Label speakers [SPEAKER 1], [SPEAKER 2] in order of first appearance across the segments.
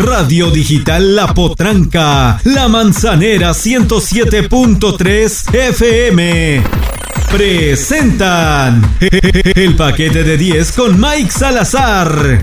[SPEAKER 1] Radio Digital La Potranca, La Manzanera 107.3 FM. Presentan el paquete de 10 con Mike Salazar.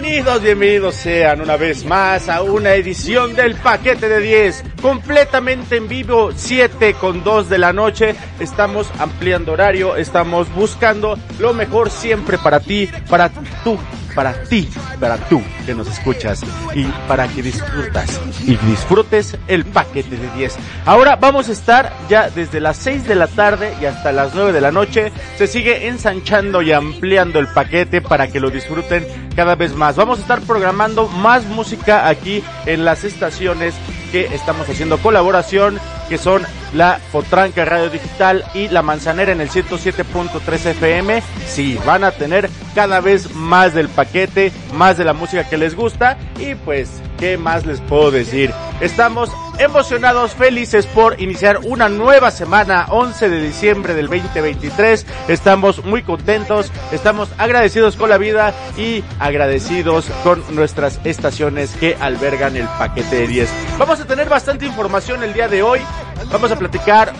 [SPEAKER 2] Bienvenidos, bienvenidos sean una vez más a una edición del paquete de 10, completamente en vivo, 7 con 2 de la noche. Estamos ampliando horario, estamos buscando lo mejor siempre para ti, para tú, para ti, para tú que nos escuchas y para que disfrutas y disfrutes el paquete de 10. Ahora vamos a estar ya desde las 6 de la tarde y hasta las 9 de la noche. Se sigue ensanchando y ampliando el paquete para que lo disfruten cada vez más. Vamos a estar programando más música aquí en las estaciones que estamos haciendo colaboración, que son la Potranca Radio Digital y la Manzanera en el 107.3 FM. Sí, van a tener cada vez más del paquete, más de la música que les gusta y pues, ¿qué más les puedo decir? Estamos emocionados, felices por iniciar una nueva semana, 11 de diciembre del 2023. Estamos muy contentos, estamos agradecidos con la vida y agradecidos con nuestras estaciones que albergan el paquete de 10. Vamos a tener bastante información el día de hoy. Vamos a platicar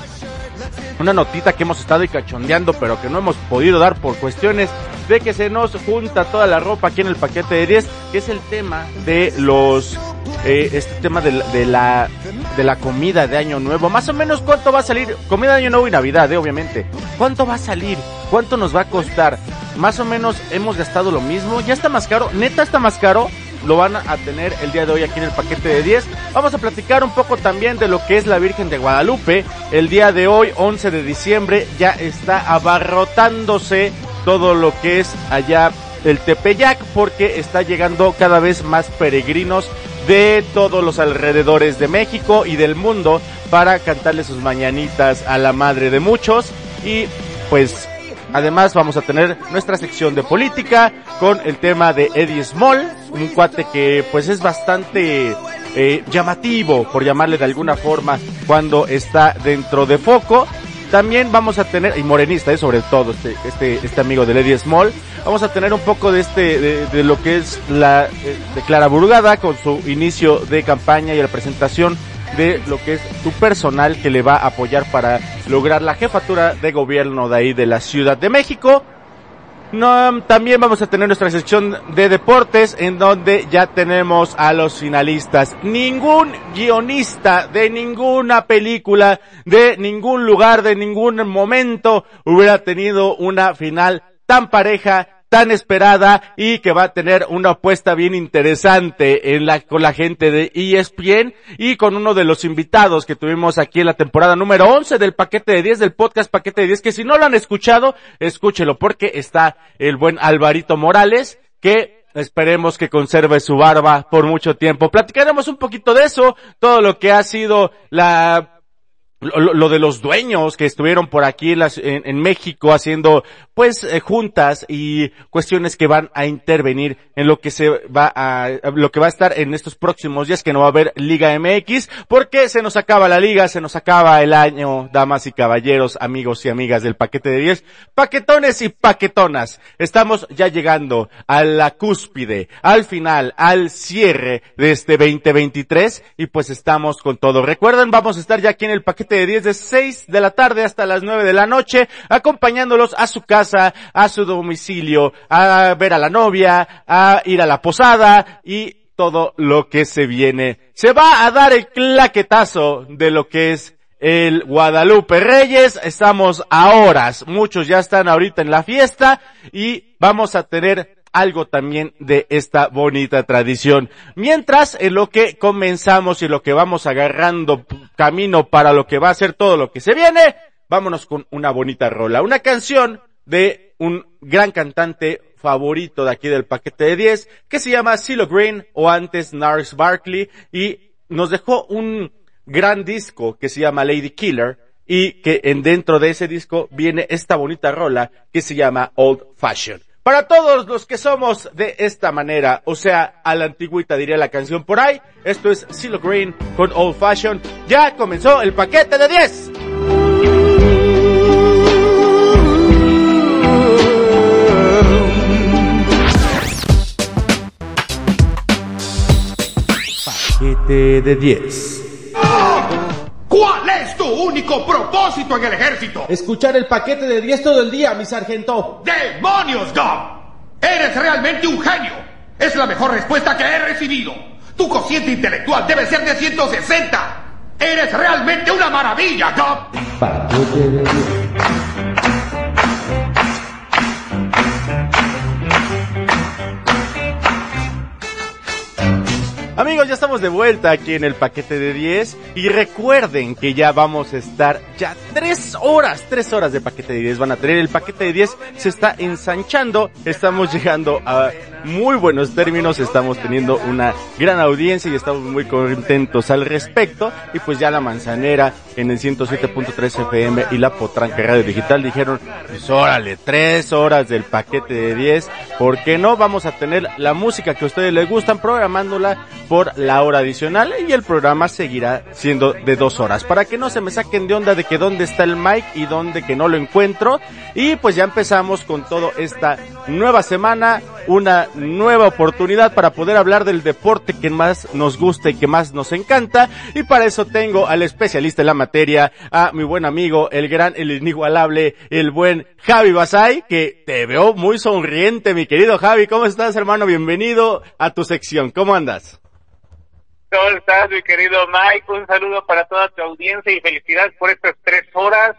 [SPEAKER 2] una notita que hemos estado cachondeando pero que no hemos podido dar por cuestiones de que se nos junta toda la ropa aquí en el paquete de 10, que es el tema de los eh, este tema de, la- de la de la comida de año nuevo. Más o menos cuánto va a salir comida de año nuevo y Navidad, eh, obviamente. ¿Cuánto va a salir? ¿Cuánto nos va a costar? Más o menos hemos gastado lo mismo. Ya está más caro. Neta está más caro. Lo van a tener el día de hoy aquí en el paquete de 10. Vamos a platicar un poco también de lo que es la Virgen de Guadalupe. El día de hoy, 11 de diciembre, ya está abarrotándose todo lo que es allá el Tepeyac porque está llegando cada vez más peregrinos de todos los alrededores de México y del mundo para cantarle sus mañanitas a la madre de muchos y pues además vamos a tener nuestra sección de política con el tema de Eddie Small, un cuate que pues es bastante eh, llamativo por llamarle de alguna forma cuando está dentro de foco. También vamos a tener, y morenista, eh, sobre todo, este, este, este amigo de Lady Small, vamos a tener un poco de este, de, lo que es la, eh, de Clara Burgada con su inicio de campaña y la presentación de lo que es su personal que le va a apoyar para lograr la jefatura de gobierno de ahí de la Ciudad de México. No, también vamos a tener nuestra sección de deportes en donde ya tenemos a los finalistas. Ningún guionista de ninguna película, de ningún lugar, de ningún momento hubiera tenido una final tan pareja, tan esperada y que va a tener una apuesta bien interesante en la, con la gente de ESPN y con uno de los invitados que tuvimos aquí en la temporada número 11 del paquete de 10 del podcast paquete de 10 que si no lo han escuchado, escúchelo porque está el buen Alvarito Morales que Esperemos que conserve su barba por mucho tiempo. Platicaremos un poquito de eso, todo lo que ha sido la lo, de los dueños que estuvieron por aquí en México haciendo pues eh, juntas y cuestiones que van a intervenir en lo que se va a lo que va a estar en estos próximos días que no va a haber Liga MX porque se nos acaba la liga, se nos acaba el año, damas y caballeros, amigos y amigas del paquete de 10, paquetones y paquetonas. Estamos ya llegando a la cúspide, al final, al cierre de este 2023 y pues estamos con todo. Recuerden, vamos a estar ya aquí en el paquete de 10 de 6 de la tarde hasta las 9 de la noche, acompañándolos a su casa, a su domicilio, a ver a la novia, a ir a la posada y todo lo que se viene. Se va a dar el claquetazo de lo que es el Guadalupe Reyes. Estamos a horas. Muchos ya están ahorita en la fiesta y vamos a tener algo también de esta bonita tradición. Mientras, en lo que comenzamos y lo que vamos agarrando camino para lo que va a ser todo lo que se viene, vámonos con una bonita rola. Una canción de un gran cantante favorito de aquí del paquete de 10 que se llama CeeLo Green o antes Nars Barkley y nos dejó un gran disco que se llama Lady Killer y que en dentro de ese disco viene esta bonita rola que se llama Old Fashion. Para todos los que somos de esta manera, o sea, a la antigüita diría la canción por ahí, esto es Silo Green con Old Fashion. Ya comenzó el paquete de 10. Paquete de 10.
[SPEAKER 3] ¿Cuál es tu único propósito en el ejército?
[SPEAKER 4] Escuchar el paquete de 10 todo el día, mi sargento.
[SPEAKER 3] ¡Demonios, Gob! Eres realmente un genio. Es la mejor respuesta que he recibido. Tu cociente intelectual debe ser de 160. Eres realmente una maravilla, Gob.
[SPEAKER 2] Amigos, ya estamos de vuelta aquí en el paquete de 10 y recuerden que ya vamos a estar ya tres horas, tres horas de paquete de 10 van a tener. El paquete de 10 se está ensanchando, estamos llegando a muy buenos términos, estamos teniendo una gran audiencia y estamos muy contentos al respecto. Y pues ya la manzanera en el 107.3 FM y la potranca radio digital dijeron, pues órale, tres horas del paquete de 10, ¿por qué no? Vamos a tener la música que a ustedes les gustan programándola por la hora adicional y el programa seguirá siendo de dos horas. Para que no se me saquen de onda de que dónde está el mic y dónde que no lo encuentro. Y pues ya empezamos con todo esta nueva semana, una nueva oportunidad para poder hablar del deporte que más nos gusta y que más nos encanta. Y para eso tengo al especialista en la materia, a mi buen amigo, el gran, el inigualable, el buen Javi Basay, que te veo muy sonriente, mi querido Javi. ¿Cómo estás, hermano? Bienvenido a tu sección. ¿Cómo andas?
[SPEAKER 5] ¿Cómo estás, mi querido Mike? Un saludo para toda tu audiencia y felicidades por estas tres horas.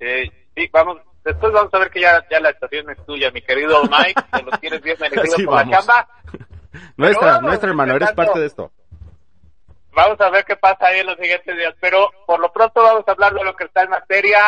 [SPEAKER 5] Eh, sí, vamos, después vamos a ver que ya, ya la estación es tuya, mi querido Mike. Te lo tienes bien merecido
[SPEAKER 2] Sí,
[SPEAKER 5] por
[SPEAKER 2] vamos.
[SPEAKER 5] la chamba.
[SPEAKER 2] Nuestra,
[SPEAKER 5] vamos,
[SPEAKER 2] nuestra hermano, eres parte de esto.
[SPEAKER 5] Vamos a ver qué pasa ahí en los siguientes días. Pero por lo pronto vamos a hablar de lo que está en materia.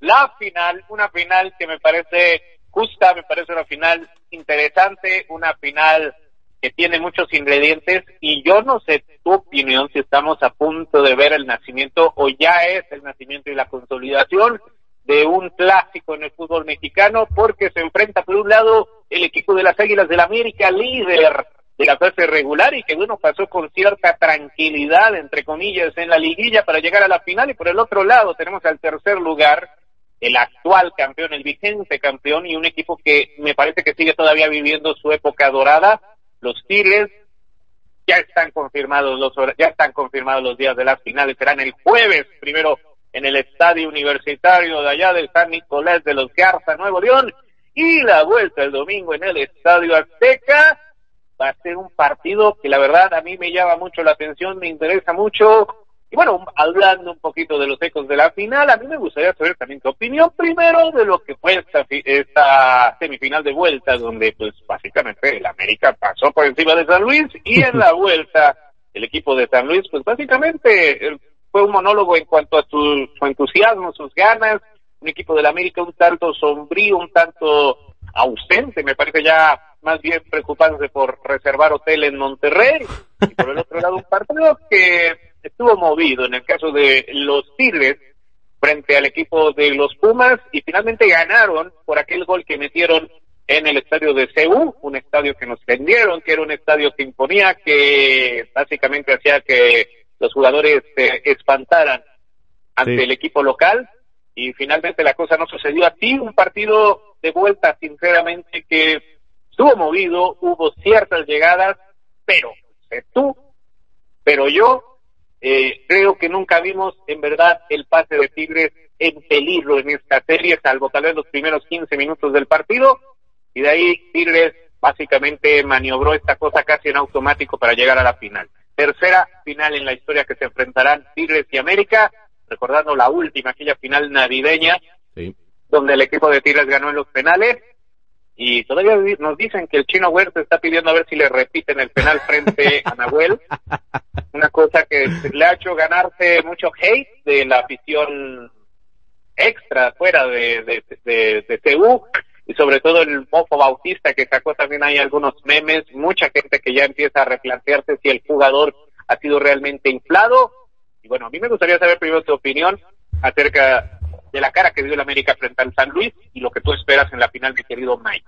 [SPEAKER 5] La final, una final que me parece justa, me parece una final interesante, una final que tiene muchos ingredientes y yo no sé opinión si estamos a punto de ver el nacimiento o ya es el nacimiento y la consolidación de un clásico en el fútbol mexicano porque se enfrenta por un lado el equipo de las Águilas del América, líder de la fase regular y que bueno pasó con cierta tranquilidad entre comillas en la liguilla para llegar a la final y por el otro lado tenemos al tercer lugar el actual campeón, el vigente campeón y un equipo que me parece que sigue todavía viviendo su época dorada, los Tigres ya están confirmados los ya están confirmados los días de las finales, serán el jueves primero en el estadio universitario de allá del San Nicolás de los Garza, Nuevo León, y la vuelta el domingo en el estadio Azteca. Va a ser un partido que la verdad a mí me llama mucho la atención, me interesa mucho. Y bueno, hablando un poquito de los ecos de la final, a mí me gustaría saber también tu opinión primero de lo que fue esta, esta semifinal de vuelta, donde pues básicamente el América pasó por encima de San Luis y en la vuelta el equipo de San Luis pues básicamente eh, fue un monólogo en cuanto a su, su entusiasmo, sus ganas, un equipo del América un tanto sombrío, un tanto ausente, me parece ya más bien preocupándose por reservar hotel en Monterrey y por el otro lado un partido que estuvo movido en el caso de los Tigres frente al equipo de los Pumas y finalmente ganaron por aquel gol que metieron en el estadio de CEU, un estadio que nos vendieron, que era un estadio que imponía, que básicamente hacía que los jugadores se espantaran ante
[SPEAKER 2] Sí.
[SPEAKER 5] el equipo local y finalmente la cosa no sucedió así, un partido de vuelta sinceramente que estuvo movido, hubo ciertas llegadas, pero sé tú, pero yo eh, creo que nunca vimos en verdad el pase de Tigres en peligro en esta serie, salvo tal vez los primeros 15 minutos del partido, y de ahí Tigres básicamente maniobró esta cosa casi en automático para llegar a la final. Tercera final en la historia que se enfrentarán Tigres y América, recordando la última, aquella final navideña,
[SPEAKER 2] Sí.
[SPEAKER 5] donde el equipo de Tigres ganó en los penales. Y todavía nos dicen que el chino Huerta está pidiendo a ver si le repiten el penal frente a Nahuel. Una cosa que le ha hecho ganarse mucho hate de la afición extra fuera de, de, de, de CU y sobre todo el mofo bautista que sacó también hay algunos memes, mucha gente que ya empieza a replantearse si el jugador ha sido realmente inflado. Y bueno, a mí me gustaría saber primero tu opinión acerca de la cara que dio el América frente al San Luis y lo que tú esperas en la final, mi querido Mike.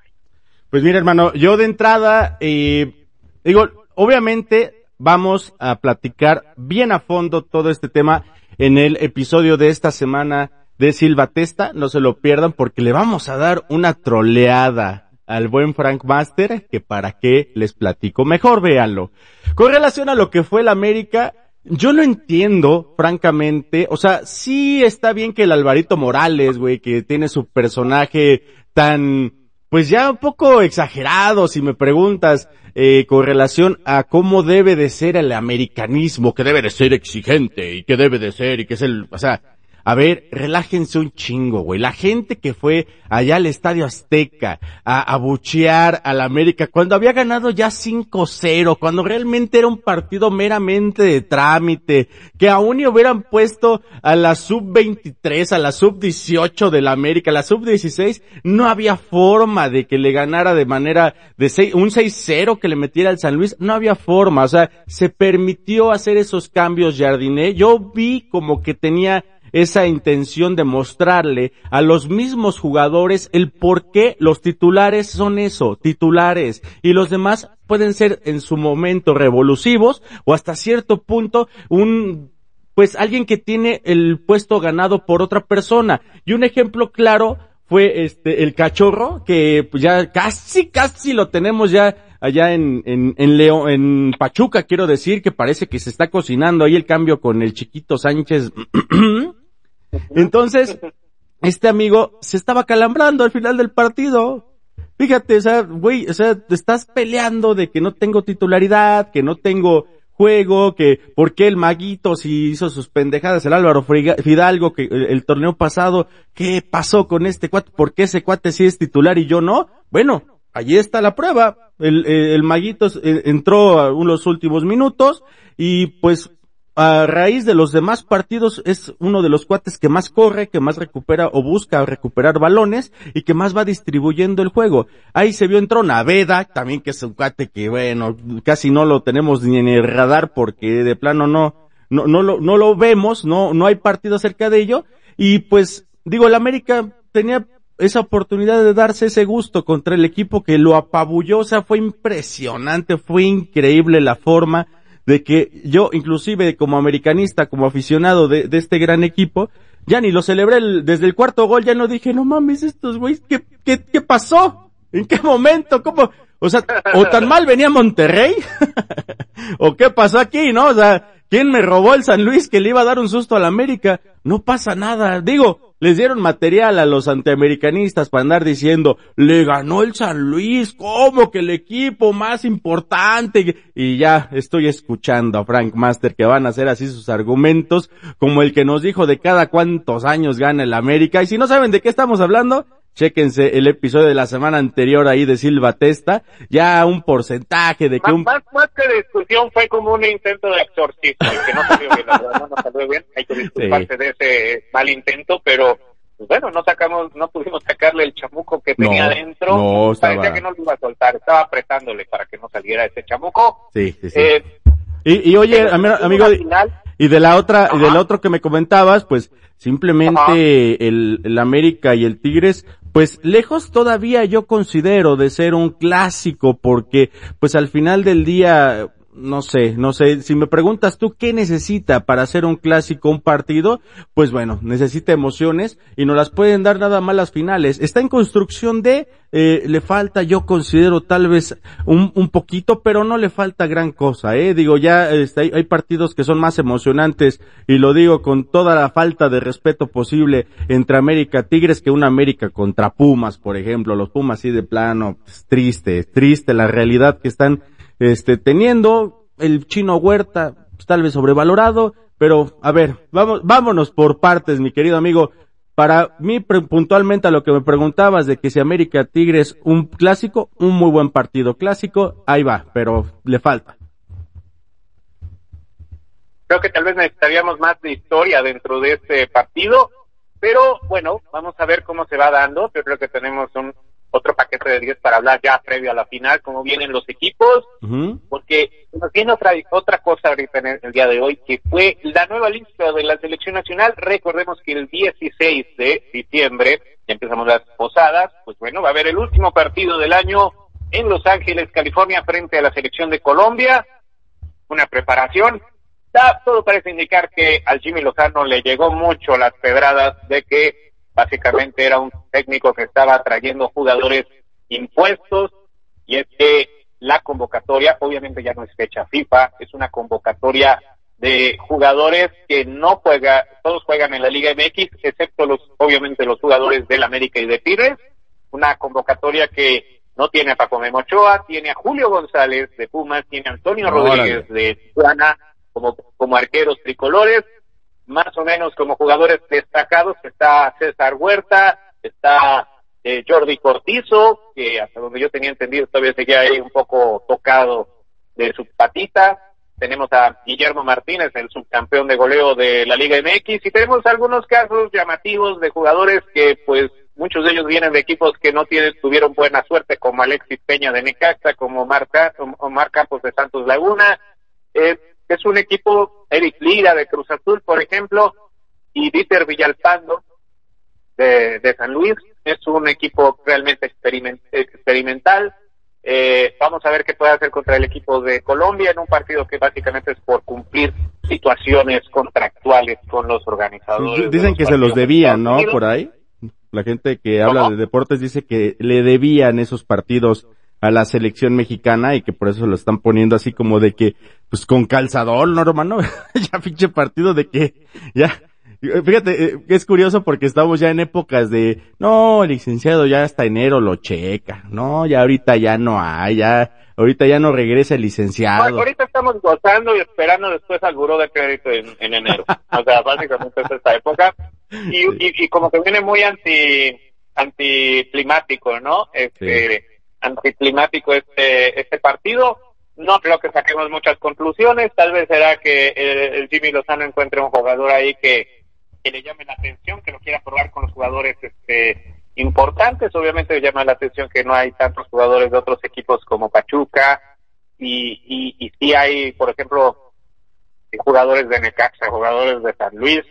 [SPEAKER 2] Pues mira, hermano, yo de entrada, eh, digo, obviamente vamos a platicar bien a fondo todo este tema en el episodio de esta semana de Silva Testa. No se lo pierdan porque le vamos a dar una troleada al buen Frank Master, que para qué les platico. Mejor véanlo. Con relación a lo que fue el América, yo lo entiendo, francamente. O sea, sí está bien que el Alvarito Morales, güey, que tiene su personaje tan, pues ya un poco exagerado, si me preguntas, eh, con relación a cómo debe de ser el americanismo, que debe de ser exigente y que debe de ser y que es el, o sea, a ver, relájense un chingo, güey. La gente que fue allá al Estadio Azteca a abuchear al América cuando había ganado ya 5-0, cuando realmente era un partido meramente de trámite, que aún y hubieran puesto a la sub-23, a la sub-18 del América, a la sub-16, no había forma de que le ganara de manera de seis, un 6-0 que le metiera al San Luis, no había forma, o sea, se permitió hacer esos cambios Jardiné. Yo vi como que tenía esa intención de mostrarle a los mismos jugadores el por qué los titulares son eso, titulares, y los demás pueden ser en su momento revolutivos o hasta cierto punto un pues alguien que tiene el puesto ganado por otra persona. Y un ejemplo claro fue este el cachorro que pues, ya casi casi lo tenemos ya allá en en en León en Pachuca quiero decir que parece que se está cocinando ahí el cambio con el chiquito Sánchez Entonces, este amigo se estaba calambrando al final del partido. Fíjate, o sea, güey, o sea, te estás peleando de que no tengo titularidad, que no tengo juego, que por qué el maguito si hizo sus pendejadas, el Álvaro Fidalgo, que el, torneo pasado, ¿qué pasó con este cuate? ¿Por qué ese cuate sí es titular y yo no? Bueno, allí está la prueba. El, el maguito eh, entró a los últimos minutos y pues a raíz de los demás partidos es uno de los cuates que más corre, que más recupera o busca recuperar balones y que más va distribuyendo el juego. Ahí se vio entró Naveda, también que es un cuate que bueno, casi no lo tenemos ni en el radar porque de plano no, no, no lo, no lo vemos, no, no hay partido acerca de ello. Y pues, digo, el América tenía esa oportunidad de darse ese gusto contra el equipo que lo apabulló, o sea, fue impresionante, fue increíble la forma de que yo, inclusive como americanista, como aficionado de, de este gran equipo, ya ni lo celebré desde el cuarto gol, ya no dije, no mames, estos güeyes, ¿qué, qué, qué pasó? ¿En qué momento? ¿Cómo? O sea, o tan mal venía Monterrey, o qué pasó aquí, ¿no? O sea, ¿quién me robó el San Luis que le iba a dar un susto al América? No pasa nada. Digo, les dieron material a los antiamericanistas para andar diciendo, le ganó el San Luis, ¿cómo que el equipo más importante? Y ya estoy escuchando a Frank Master que van a hacer así sus argumentos, como el que nos dijo de cada cuántos años gana el América. Y si no saben de qué estamos hablando, Chéquense el episodio de la semana anterior ahí de Silva Testa, ya un porcentaje de que
[SPEAKER 5] más,
[SPEAKER 2] un...
[SPEAKER 5] Más, más que discusión fue como un intento de exorcismo, que no salió bien, la verdad, no salió bien, hay que disculparse sí. de ese mal intento, pero pues bueno, no sacamos, no pudimos sacarle el chamuco que tenía
[SPEAKER 2] no,
[SPEAKER 5] adentro,
[SPEAKER 2] no, estaba...
[SPEAKER 5] parecía que no lo iba a soltar, estaba apretándole para que no saliera ese chamuco.
[SPEAKER 2] Sí, sí, sí.
[SPEAKER 5] Eh,
[SPEAKER 2] y, y oye, amigo, y de la otra, y del otro que me comentabas, pues simplemente el, el América y el Tigres, pues lejos todavía yo considero de ser un clásico porque pues al final del día no sé, no sé, si me preguntas tú qué necesita para hacer un clásico, un partido, pues bueno, necesita emociones y no las pueden dar nada más las finales. Está en construcción de, eh, le falta, yo considero tal vez un, un poquito, pero no le falta gran cosa, eh. Digo, ya este, hay, hay partidos que son más emocionantes y lo digo con toda la falta de respeto posible entre América Tigres que una América contra Pumas, por ejemplo. Los Pumas sí de plano, pues, triste, triste la realidad que están este, teniendo el chino Huerta, pues, tal vez sobrevalorado, pero a ver, vamos, vámonos por partes, mi querido amigo. Para mí, puntualmente a lo que me preguntabas de que si América Tigres un clásico, un muy buen partido clásico, ahí va, pero le falta.
[SPEAKER 5] Creo que tal vez necesitaríamos más de historia dentro de este partido, pero bueno, vamos a ver cómo se va dando. Yo creo que tenemos un, otro paquete de 10 para hablar ya previo a la final, cómo vienen los equipos, uh -huh. porque nos viene otra, otra cosa ahorita en el, el, día de hoy, que fue la nueva lista de la selección nacional. Recordemos que el 16 de diciembre, ya empezamos las posadas, pues bueno, va a haber el último partido del año en Los Ángeles, California, frente a la selección de Colombia. Una preparación. Todo parece indicar que al Jimmy Lozano le llegó mucho las pedradas de que básicamente era un técnico que estaba trayendo jugadores impuestos y es que la convocatoria obviamente ya no es fecha FIFA, es una convocatoria de jugadores que no juega, todos juegan en la Liga MX, excepto los, obviamente los jugadores del América y de Tigres, una convocatoria que no tiene a Paco Memochoa, tiene a Julio González de Pumas, tiene a Antonio Rodríguez de Tijuana como, como arqueros tricolores, más o menos como jugadores destacados, está César Huerta, está eh, Jordi Cortizo, que hasta donde yo tenía entendido todavía seguía ahí un poco tocado de su patita. Tenemos a Guillermo Martínez, el subcampeón de goleo de la Liga MX, y tenemos algunos casos llamativos de jugadores que, pues, muchos de ellos vienen de equipos que no tienen, tuvieron buena suerte, como Alexis Peña de Necaxa, como Marca, Omar Campos de Santos Laguna. Eh, es un equipo, Eric Lira de Cruz Azul, por ejemplo, y Dieter Villalpando de, San Luis. Es un equipo realmente experimental. Eh, vamos a ver qué puede hacer contra el equipo de Colombia en un partido que básicamente es por cumplir situaciones contractuales con los organizadores.
[SPEAKER 2] Dicen que se los debían, ¿no? Por ahí. La gente que habla de deportes dice que le debían esos partidos a la selección mexicana y que por eso lo están poniendo así como de que, pues con calzador, ¿no, hermano? ya pinche partido de que, ya, Fíjate, eh, es curioso porque estamos ya en épocas de, no, el licenciado ya hasta enero lo checa, no, ya ahorita ya no hay, ya, ahorita ya no regresa el licenciado.
[SPEAKER 5] ahorita estamos gozando y esperando después al buró de crédito en, enero. o sea, básicamente es esta época. Y, y, como que viene muy anti, anticlimático, ¿no? Este, anticlimático este, este partido. No creo que saquemos muchas conclusiones. Tal vez será que el Jimmy Lozano encuentre un jugador ahí que, que le llame la atención, que lo quiera probar con los jugadores este, importantes. Obviamente llama la atención que no hay tantos jugadores de otros equipos como Pachuca y, y, y sí hay, por ejemplo, jugadores de Necaxa, jugadores de San Luis,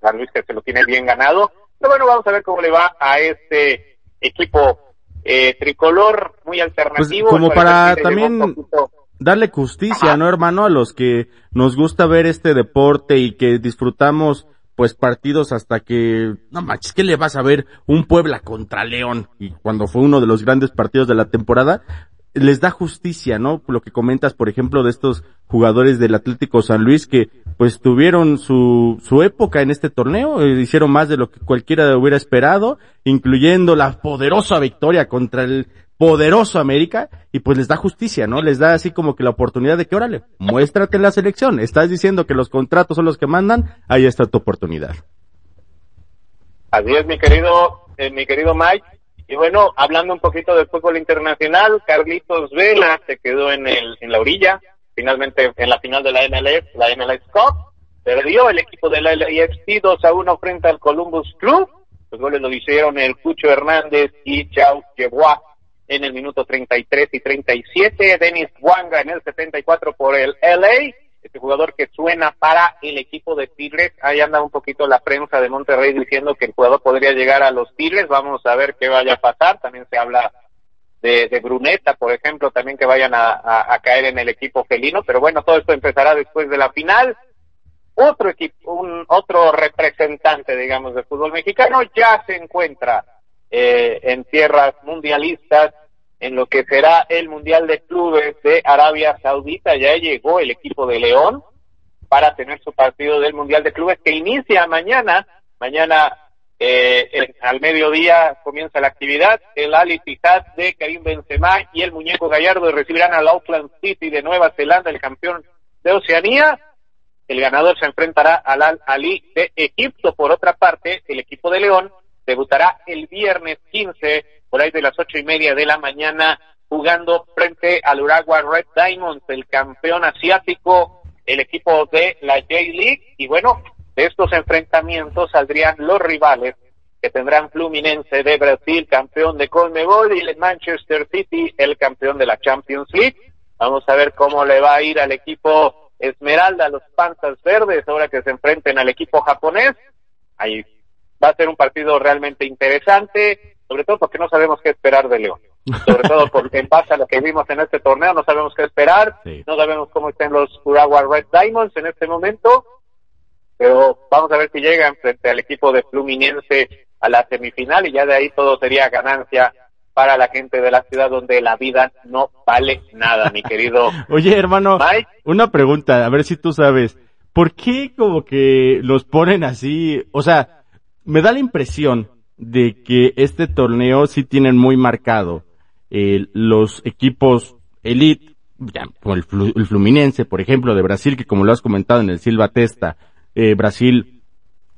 [SPEAKER 5] San Luis que se lo tiene bien ganado. Pero bueno, vamos a ver cómo le va a este equipo eh, tricolor muy pues, alternativo.
[SPEAKER 2] como para también darle justicia, ¿no, hermano? A los que nos gusta ver este deporte y que disfrutamos pues partidos hasta que, no manches, ¿qué le vas a ver? Un Puebla contra León, y cuando fue uno de los grandes partidos de la temporada, les da justicia, ¿no? Lo que comentas, por ejemplo, de estos jugadores del Atlético San Luis que pues tuvieron su, su época en este torneo, eh, hicieron más de lo que cualquiera hubiera esperado, incluyendo la poderosa victoria contra el poderoso América y pues les da justicia, ¿no? Les da así como que la oportunidad de que, órale, muéstrate en la selección. Estás diciendo que los contratos son los que mandan, ahí está tu oportunidad.
[SPEAKER 5] Así es, mi querido, eh, mi querido Mike. Y bueno, hablando un poquito del fútbol internacional, Carlitos Vela se quedó en, el, en la orilla, finalmente en la final de la MLS, la MLS Cup. Perdió el equipo de la LAFC 2 a 1 frente al Columbus Club. Los goles lo hicieron el Cucho Hernández y Chao Yeboah en el minuto 33 y 37, Denis Wanga en el 74 por el LA, este jugador que suena para el equipo de Tigres, ahí anda un poquito la prensa de Monterrey diciendo que el jugador podría llegar a los Tigres, vamos a ver qué vaya a pasar, también se habla de, de Bruneta, por ejemplo, también que vayan a, caer en el equipo felino, pero bueno, todo esto empezará después de la final. Otro equipo, un otro representante, digamos, del fútbol mexicano ya se encuentra eh, en tierras mundialistas, en lo que será el Mundial de Clubes de Arabia Saudita. Ya llegó el equipo de León para tener su partido del Mundial de Clubes que inicia mañana. Mañana eh, al mediodía comienza la actividad. El Tijad de Karim Benzema y el Muñeco Gallardo recibirán al Auckland City de Nueva Zelanda, el campeón de Oceanía. El ganador se enfrentará al Al Ali de Egipto. Por otra parte, el equipo de León debutará el viernes 15 por ahí de las ocho y media de la mañana jugando frente al Uruguay Red Diamonds, el campeón asiático, el equipo de la J-League. Y bueno, de estos enfrentamientos saldrían los rivales que tendrán Fluminense de Brasil, campeón de Colmebol, y el Manchester City, el campeón de la Champions League. Vamos a ver cómo le va a ir al equipo Esmeralda, los Panzas Verdes, ahora que se enfrenten al equipo japonés. Ahí va a ser un partido realmente interesante, sobre todo porque no sabemos qué esperar de León. Sobre todo porque en base a lo que vimos en este torneo no sabemos qué esperar, no sabemos cómo estén los Urawa Red Diamonds en este momento, pero vamos a ver si llegan frente al equipo de Fluminense a la semifinal y ya de ahí todo sería ganancia para la gente de la ciudad donde la vida no vale nada, mi querido.
[SPEAKER 2] Oye, hermano, una pregunta, a ver si tú sabes. ¿Por qué como que los ponen así? O sea, me da la impresión de que este torneo sí tienen muy marcado eh, los equipos elite, ya, como el, Fluminense, por ejemplo, de Brasil, que como lo has comentado en el Silva Testa, eh, Brasil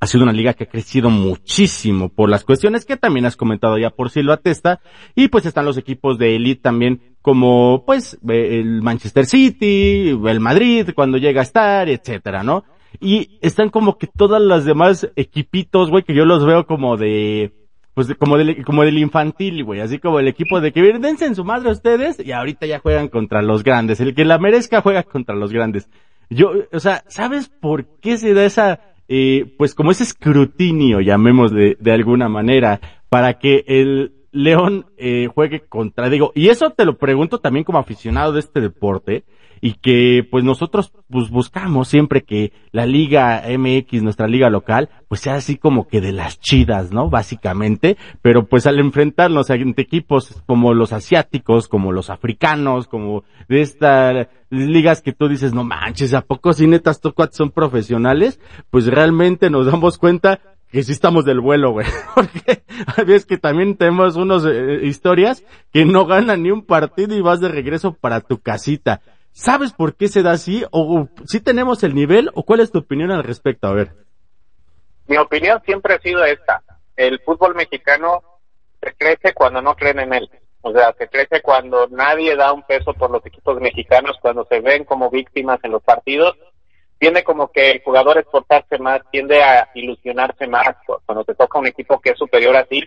[SPEAKER 2] ha sido una liga que ha crecido muchísimo por las cuestiones que también has comentado ya por Silva Testa, y pues están los equipos de elite también como pues el Manchester City, el Madrid cuando llega a estar, etcétera, ¿no? Y están como que todas las demás equipitos, güey, que yo los veo como de, pues como del, como del infantil, güey, así como el equipo de que dense en su madre ustedes y ahorita ya juegan contra los grandes. El que la merezca juega contra los grandes. Yo, o sea, ¿sabes por qué se da esa, eh, pues como ese escrutinio, llamémosle de alguna manera, para que el León eh, juegue contra, digo, y eso te lo pregunto también como aficionado de este deporte, y que pues nosotros pues buscamos siempre que la liga MX, nuestra liga local, pues sea así como que de las chidas, ¿no? Básicamente, pero pues al enfrentarnos ante equipos como los asiáticos, como los africanos, como de estas ligas que tú dices, no manches, ¿a poco si netas son profesionales? Pues realmente nos damos cuenta que sí estamos del vuelo, güey. Porque ves que también tenemos unas eh, historias que no ganan ni un partido y vas de regreso para tu casita. ¿Sabes por qué se da así? ¿O si tenemos el nivel? ¿O cuál es tu opinión al respecto? A ver.
[SPEAKER 5] Mi opinión siempre ha sido esta. El fútbol mexicano se crece cuando no creen en él. O sea, se crece cuando nadie da un peso por los equipos mexicanos, cuando se ven como víctimas en los partidos. Tiende como que el jugador esforzarse más, tiende a ilusionarse más. Cuando te toca un equipo que es superior a ti,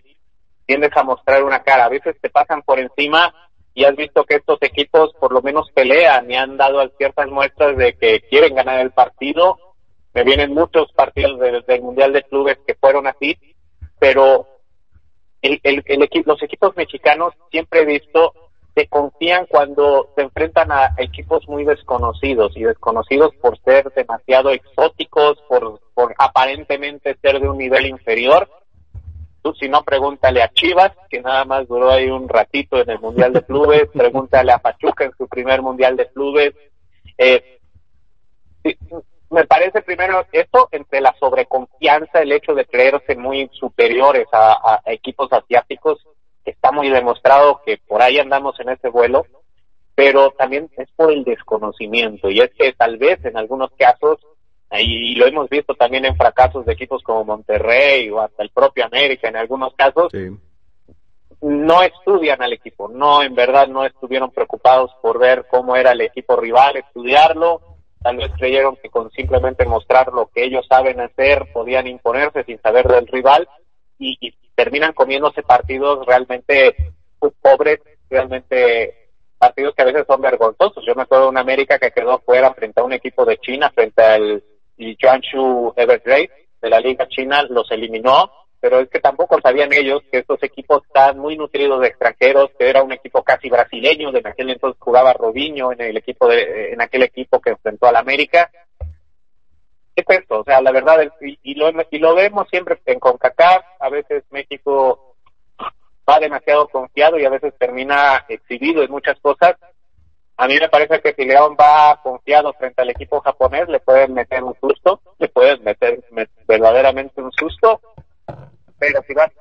[SPEAKER 5] tiendes a mostrar una cara. A veces te pasan por encima y has visto que estos equipos por lo menos pelean y han dado ciertas muestras de que quieren ganar el partido. Me vienen muchos partidos del Mundial de Clubes que fueron así, pero el, el los equipos mexicanos siempre he visto que confían cuando se enfrentan a equipos muy desconocidos y desconocidos por ser demasiado exóticos, por aparentemente ser de un nivel inferior Tú si no, pregúntale a Chivas, que nada más duró ahí un ratito en el Mundial de Clubes, pregúntale a Pachuca en su primer Mundial de Clubes. Eh, me parece primero esto entre la sobreconfianza, el hecho de creerse muy superiores a, equipos asiáticos, que está muy demostrado que por ahí andamos en ese vuelo, pero también es por el desconocimiento y es que tal vez en algunos casos y lo hemos visto también en fracasos de equipos como Monterrey o hasta el propio América en algunos casos, no estudian al equipo, no, en verdad no estuvieron preocupados por ver cómo era el equipo rival, estudiarlo, tal vez creyeron que con simplemente mostrar lo que ellos saben hacer podían imponerse sin saber del rival y, y terminan comiéndose partidos realmente pobres, realmente partidos que a veces son vergonzosos. Yo me acuerdo de una América que quedó fuera frente a un equipo de China, frente al y Jiangsu Evergrande de la Liga China los eliminó, pero es que tampoco sabían ellos que estos equipos están muy nutridos de extranjeros, que era un equipo casi brasileño, de aquel entonces jugaba Robinho en el equipo de, en aquel equipo que enfrentó al América. ¿Qué es esto? O sea, la verdad, y, lo, y lo vemos siempre en CONCACAF, a veces México va demasiado confiado y a veces termina exhibido en muchas cosas, a mí me parece que si León va confiado frente al equipo japonés, le pueden meter un susto, le pueden meter verdaderamente un susto, pero si van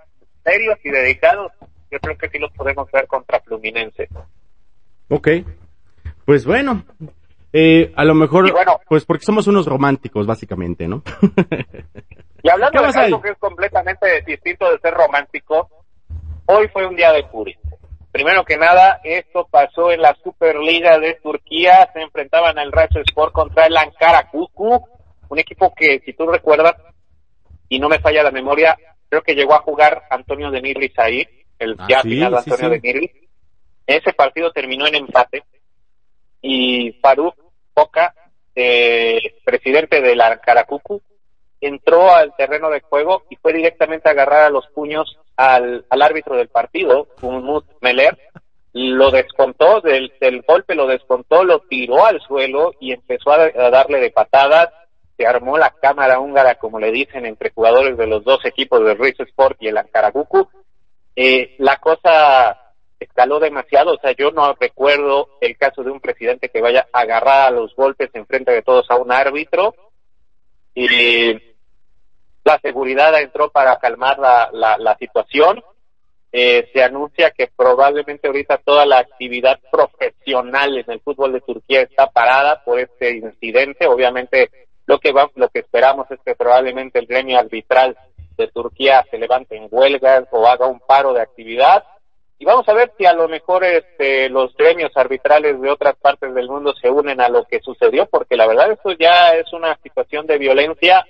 [SPEAKER 5] serios y dedicados, yo creo que sí los podemos ver contra Fluminense.
[SPEAKER 2] Ok, pues bueno, eh, a lo mejor, pues porque somos unos románticos, básicamente, ¿no?
[SPEAKER 5] y hablando de algo que es completamente distinto de ser romántico, hoy fue un día de furia. Primero que nada, esto pasó en la Superliga de Turquía. Se enfrentaban al Racho Sport contra el Ankara un equipo que, si tú recuerdas, y no me falla la memoria, creo que llegó a jugar Antonio de Nirris ahí, el ah, ya final Antonio de Nirris. Ese partido terminó en empate y Faruk Poca, eh, presidente del Ankara entró al terreno de juego y fue directamente a agarrar a los puños al, árbitro del partido, Umut Meller, lo descontó, del, golpe lo descontó, lo tiró al suelo y empezó a, darle de patadas. Se armó la cámara húngara, como le dicen, entre jugadores de los dos equipos, del Ruiz Sport y el Ankaraguku. Eh, la cosa escaló demasiado, o sea, yo no recuerdo el caso de un presidente que vaya a agarrar a los golpes en frente de todos a un árbitro y la seguridad entró para calmar la, la, situación. Eh, se anuncia que probablemente ahorita toda la actividad profesional en el fútbol de Turquía está parada por este incidente. Obviamente lo que va, lo que esperamos es que probablemente el gremio arbitral de Turquía se levante en huelgas o haga un paro de actividad y vamos a ver si a lo mejor este, los gremios arbitrales de otras partes del mundo se unen a lo que sucedió, porque la verdad eso ya es una situación de violencia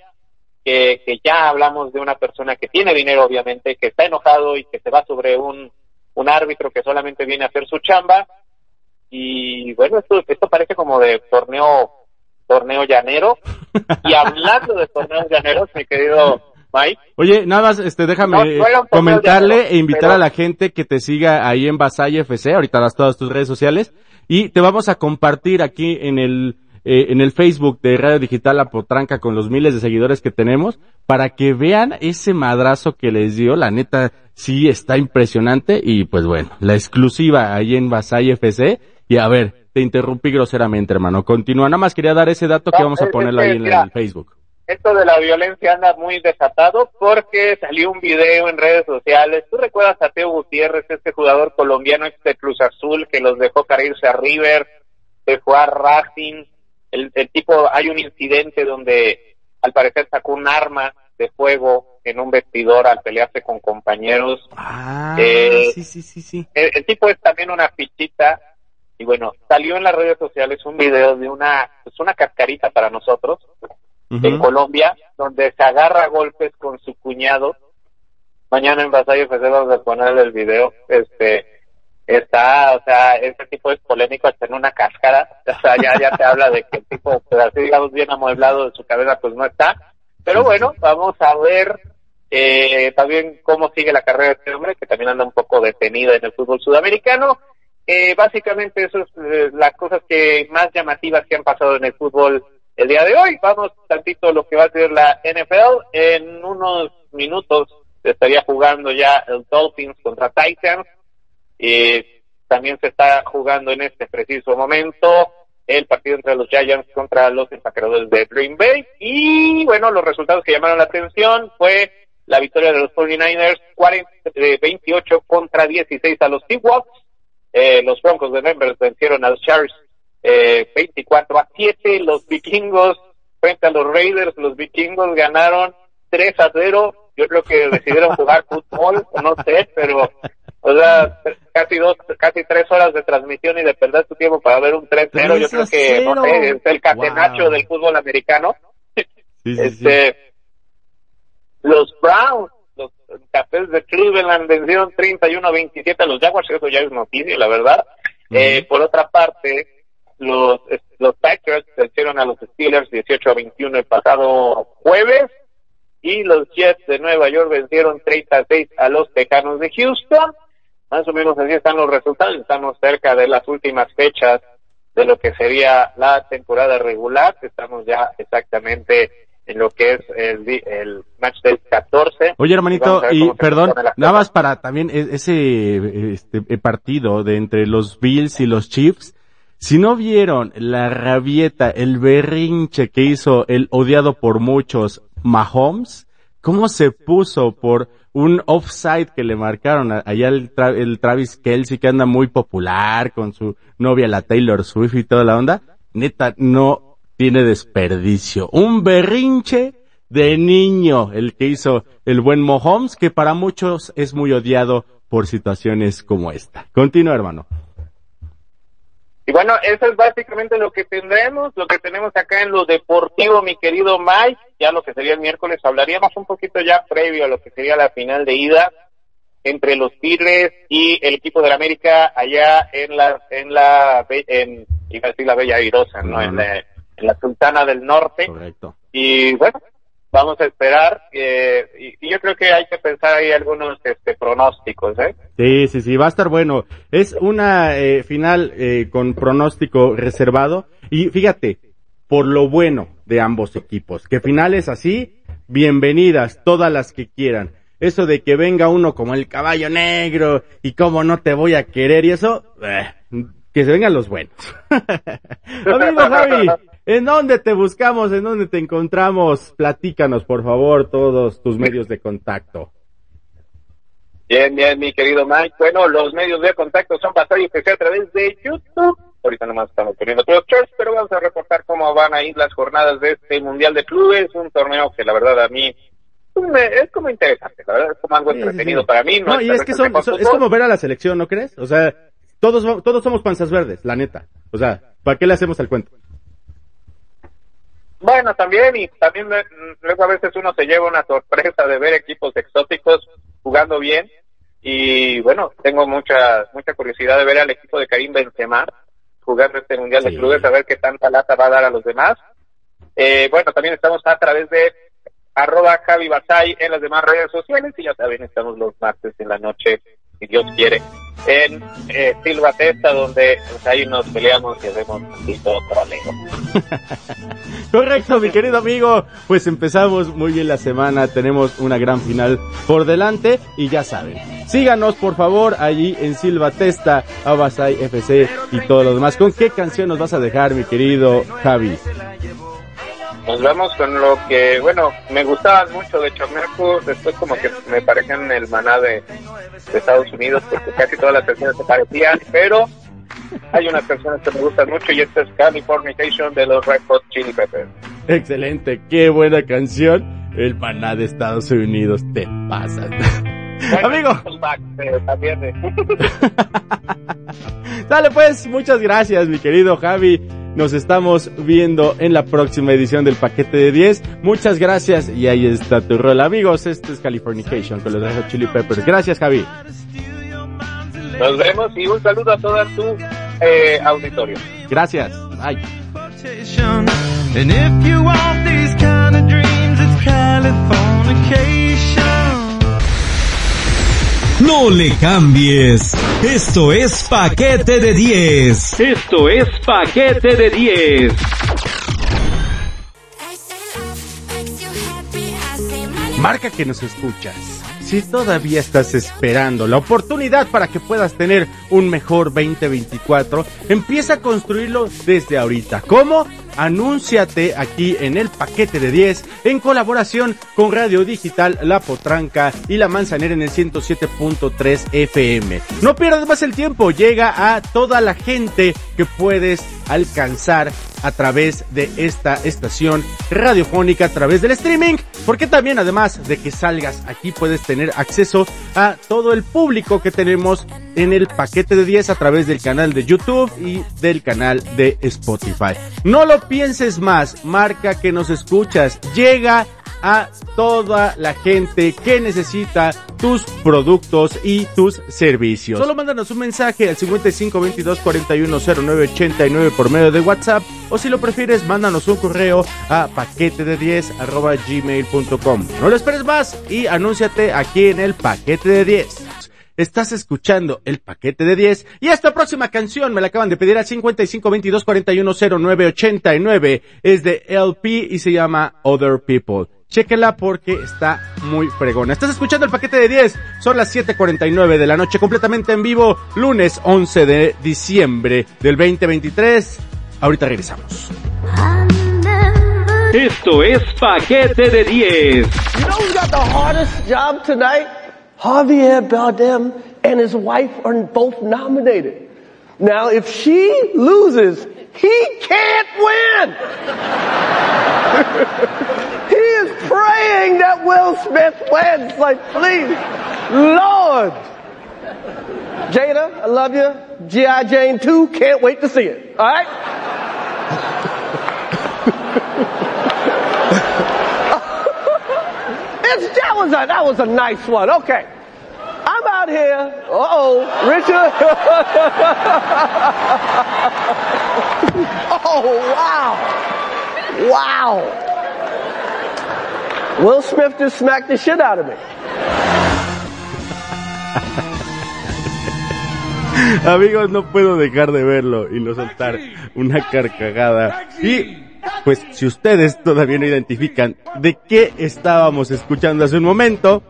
[SPEAKER 5] que, que ya hablamos de una persona que tiene dinero, obviamente, que está enojado y que se va sobre un, un árbitro que solamente viene a hacer su chamba. Y bueno, esto, esto parece como de torneo, torneo llanero. Y hablando de torneo llaneros, mi querido Mike.
[SPEAKER 2] Oye, nada más, este, déjame comentarle e invitar a la gente que te siga ahí en Basay FC, ahorita das todas tus redes sociales, y te vamos a compartir aquí en el, eh, en el Facebook de Radio Digital La Potranca con los miles de seguidores que tenemos, para que vean ese madrazo que les dio, la neta, sí está impresionante, y pues bueno, la exclusiva ahí en Basay FC, y a ver, te interrumpí groseramente, hermano. Continúa, nada más quería dar ese dato que vamos a ponerlo ahí en el Facebook
[SPEAKER 5] esto de la violencia anda muy desatado porque salió un video en redes sociales. ¿Tú recuerdas a Teo Gutiérrez, este jugador colombiano este Cruz Azul que los dejó para irse a River, dejó a Racing? El, tipo, hay un incidente donde al parecer sacó un arma de fuego en un vestidor al pelearse con compañeros.
[SPEAKER 2] Ah, eh, sí, sí, sí, sí.
[SPEAKER 5] El, tipo es también una fichita y bueno, salió en las redes sociales un video de una, pues una cascarita para nosotros, en Colombia, donde se agarra golpes con su cuñado. Mañana en Vasallo FC vamos a poner el video. Este, está, o sea, este tipo es polémico hasta en una cáscara. O sea, ya, ya te habla de que el tipo, pues así digamos, bien amueblado de su cabeza, pues no está. Pero bueno, vamos a ver eh, también cómo sigue la carrera de este hombre, que también anda un poco detenido en el fútbol sudamericano. Eh, básicamente eso es eh, las cosas que más llamativas que han pasado en el fútbol el día de hoy. Vamos tantito a lo que va a ser la NFL. En unos minutos estaría jugando ya el Dolphins contra Titans. Y también se está jugando en este preciso momento el partido entre los Giants contra los empacadores de Green Bay. Y bueno, los resultados que llamaron la atención fue la victoria de los 49ers 40, 28 contra 16 a los Seahawks. Eh, los Broncos de Denver vencieron a los Chargers eh, 24 a 7. Los vikingos frente a los Raiders, los vikingos ganaron 3 a 0. Yo creo que decidieron jugar fútbol, no sé, pero o sea, casi dos, casi tres horas de transmisión y de perder tu tiempo para ver un 3-0. Yo creo que no sé, es el catenacho del fútbol americano. este, Los Browns, los Cafés de Cleveland vencieron 31-27 a los Jaguars, eso ya es noticia, la verdad. eh, por otra parte, los, los Packers vencieron a los Steelers 18 a 21 el pasado jueves y los Jets de Nueva York vencieron 36 a los Tejanos de Houston. Más o menos así están los resultados. Estamos cerca de las últimas fechas de lo que sería la temporada regular. Estamos ya exactamente en lo que es el, el match del 14.
[SPEAKER 2] Oye, hermanito, y perdón, nada más para también e-, ese este, partido de entre los Bills y los Chiefs si no vieron la rabieta, el berrinche que hizo el odiado por muchos Mahomes, cómo se puso por un offside que le marcaron allá el, el Travis Kelsey que anda muy popular con su novia la Taylor Swift y toda la onda, neta no tiene desperdicio. Un berrinche de niño el que hizo el buen Mahomes que para muchos es muy odiado por situaciones como esta. Continúa hermano.
[SPEAKER 5] Y bueno, eso es básicamente lo que tendremos, lo que tenemos acá en lo deportivo, mi querido Mike. Ya lo que sería el miércoles hablaríamos un poquito ya previo a lo que sería la final de ida entre los Tigres y el equipo de la América allá en la en la en iba a decir la Bella Airosa, ¿no? En, la, en la Sultana del Norte.
[SPEAKER 2] Correcto.
[SPEAKER 5] Y bueno, vamos a esperar eh, y, yo creo que hay que pensar ahí algunos este, pronósticos ¿eh?
[SPEAKER 2] sí sí sí va a estar bueno es una eh, final eh, con pronóstico reservado y fíjate por lo bueno de ambos equipos que finales así bienvenidas todas las que quieran eso de que venga uno como el caballo negro y cómo no te voy a querer y eso, eh, que se vengan los buenos. Amigo Javi, ¿en dónde te buscamos? ¿En dónde te encontramos? Platícanos, por favor, todos tus medios de contacto.
[SPEAKER 5] Bien, bien, mi querido Mike. Bueno, los medios de contacto son Batalla PC a través de YouTube. Ahorita nomás estamos poniendo todos pero vamos a reportar cómo van a ir las jornadas de este Mundial de Clubes, un torneo que la verdad a mí es como interesante, la verdad es como algo entretenido para mí.
[SPEAKER 2] No, y es que son, es como ver a la selección, ¿no crees? O sea, todos, todos somos panzas verdes, la neta. O sea, ¿para qué le hacemos el cuento?
[SPEAKER 5] Bueno, también, y también luego a veces uno se lleva una sorpresa de ver equipos exóticos jugando bien. Y bueno, tengo mucha, mucha curiosidad de ver al equipo de Karim Benzema jugar este Mundial de Clubes, a ver qué tanta lata va a dar a los demás. Eh, bueno, también estamos a través de arroba Javi Basay en las demás redes sociales y ya saben, estamos los martes en la noche si Dios quiere, en eh, Silva Testa, donde pues, ahí nos peleamos y hacemos un troleo.
[SPEAKER 2] Correcto, mi querido amigo. Pues empezamos muy bien la semana, tenemos una gran final por delante y ya saben. Síganos por favor allí en Silva Testa, Abasai FC y todo lo demás. ¿Con qué canción nos vas a dejar, mi querido Javi?
[SPEAKER 5] Nos vamos con lo que, bueno, me gustaban mucho de Chomerco, después como que me parecían el maná de, Estados Unidos, porque casi todas las canciones se parecían, pero hay unas canciones que me gustan mucho y esta es Californication de los Red Hot Chili Peppers.
[SPEAKER 2] Excelente, qué buena canción. El maná de Estados Unidos, te pasas. Amigo. Dale pues, muchas gracias mi querido Javi. Nos estamos viendo en la próxima edición del paquete de 10. Muchas gracias y ahí está tu rol. Amigos, esto es Californication con los Red Chili Peppers. Gracias, Javi.
[SPEAKER 5] Nos vemos y un saludo a toda tu eh, auditorio.
[SPEAKER 2] Gracias. Bye.
[SPEAKER 1] No le cambies. Esto es paquete de 10. Esto es paquete de 10.
[SPEAKER 2] Marca que nos escuchas. Si todavía estás esperando la oportunidad para que puedas tener un mejor 2024, empieza a construirlo desde ahorita. ¿Cómo? Anúnciate aquí en el paquete de 10 en colaboración con Radio Digital La Potranca y La Manzanera en el 107.3 FM. No pierdas más el tiempo, llega a toda la gente que puedes alcanzar a través de esta estación radiofónica, a través del streaming, porque también además de que salgas aquí puedes tener acceso a todo el público que tenemos en el paquete de 10 a través del canal de YouTube y del canal de Spotify. No lo pienses más, marca que nos escuchas, llega a toda la gente que necesita tus productos y tus servicios. Solo mándanos un mensaje al 5522 410989 por medio de WhatsApp o si lo prefieres mándanos un correo a paquete de 10 arroba gmail.com. No lo esperes más y anúnciate aquí en el paquete de 10. Estás escuchando el paquete de 10 y esta próxima canción me la acaban de pedir al 5522410989. Es de LP y se llama Other People. Chéquela porque está muy fregona. Estás escuchando el paquete de 10. Son las 7:49 de la noche completamente en vivo, lunes 11 de diciembre del 2023. Ahorita regresamos.
[SPEAKER 1] Esto es paquete de 10.
[SPEAKER 6] You know who got the hardest job tonight? Javier Bardem and his wife are both nominated. Now, if she loses, he can't win. he is praying that Will Smith wins. Like, please, Lord. Jada, I love you. G.I. Jane 2, can't wait to see it. All right? it's, that was a, that was a nice one. Okay. I'm out here. Uh-oh, Richard. oh, wow. Wow. Will Smith just smacked the shit out of me.
[SPEAKER 2] Amigos, no puedo dejar de verlo y no soltar una carcajada. Y pues si ustedes todavía no identifican de qué estábamos escuchando hace un momento,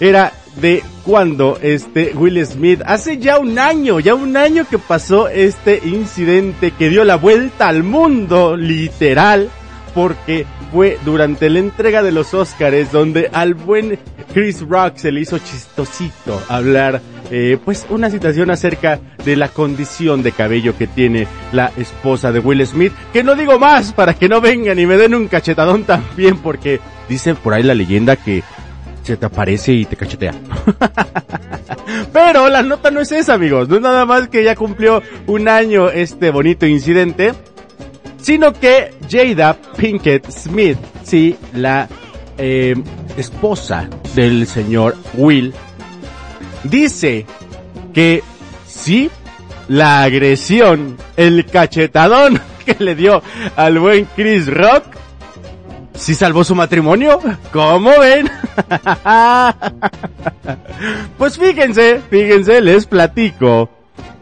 [SPEAKER 2] era de cuando este Will Smith, hace ya un año, ya un año que pasó este incidente que dio la vuelta al mundo, literal, porque fue durante la entrega de los Oscars donde al buen Chris Rock se le hizo chistosito hablar eh, pues una situación acerca de la condición de cabello que tiene la esposa de Will Smith, que no digo más para que no vengan y me den un cachetadón también porque dice por ahí la leyenda que se te aparece y te cachetea. Pero la nota no es esa, amigos. No es nada más que ya cumplió un año este bonito incidente, sino que Jada Pinkett Smith, sí, la eh, esposa del señor Will, dice que sí, la agresión, el cachetadón que le dio al buen Chris Rock ¿Sí salvó su matrimonio? ¿Cómo ven? pues fíjense, fíjense, les platico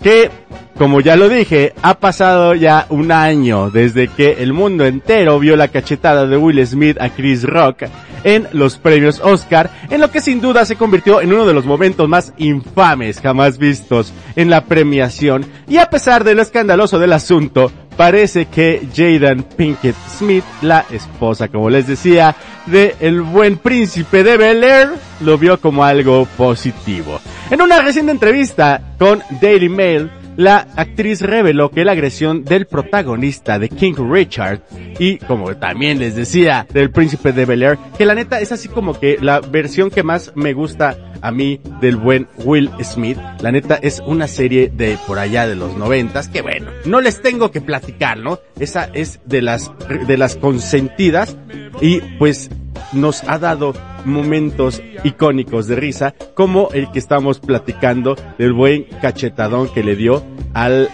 [SPEAKER 2] que, como ya lo dije, ha pasado ya un año desde que el mundo entero vio la cachetada de Will Smith a Chris Rock en los premios Oscar, en lo que sin duda se convirtió en uno de los momentos más infames jamás vistos en la premiación, y a pesar de lo escandaloso del asunto, parece que Jaden Pinkett Smith, la esposa, como les decía, de el buen príncipe de Bel Air, lo vio como algo positivo. En una reciente entrevista con Daily Mail, la actriz reveló que la agresión del protagonista de King Richard y como también les decía del príncipe de Bel Air, que la neta es así como que la versión que más me gusta a mí del buen Will Smith, la neta es una serie de por allá de los noventas que bueno, no les tengo que platicar, ¿no? Esa es de las de las consentidas y pues nos ha dado momentos icónicos de risa, como el que estamos platicando del buen cachetadón que le dio al,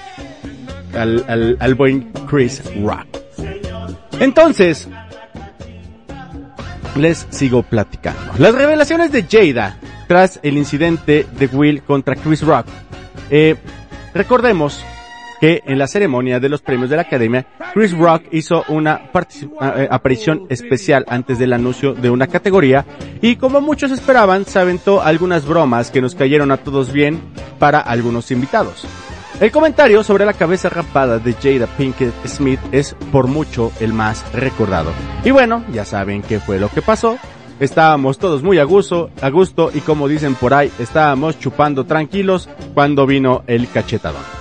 [SPEAKER 2] al, al, buen Chris Rock. Entonces, les sigo platicando. Las revelaciones de Jada tras el incidente de Will contra Chris Rock. Eh, recordemos que en la ceremonia de los premios de la Academia, Chris Rock hizo una eh, aparición especial antes del anuncio de una categoría y como muchos esperaban, se aventó algunas bromas que nos cayeron a todos bien para algunos invitados. El comentario sobre la cabeza rapada de Jada Pinkett Smith es por mucho el más recordado. Y bueno, ya saben qué fue lo que pasó. Estábamos todos muy a gusto, a gusto y como dicen por ahí, estábamos chupando tranquilos cuando vino el cachetadón.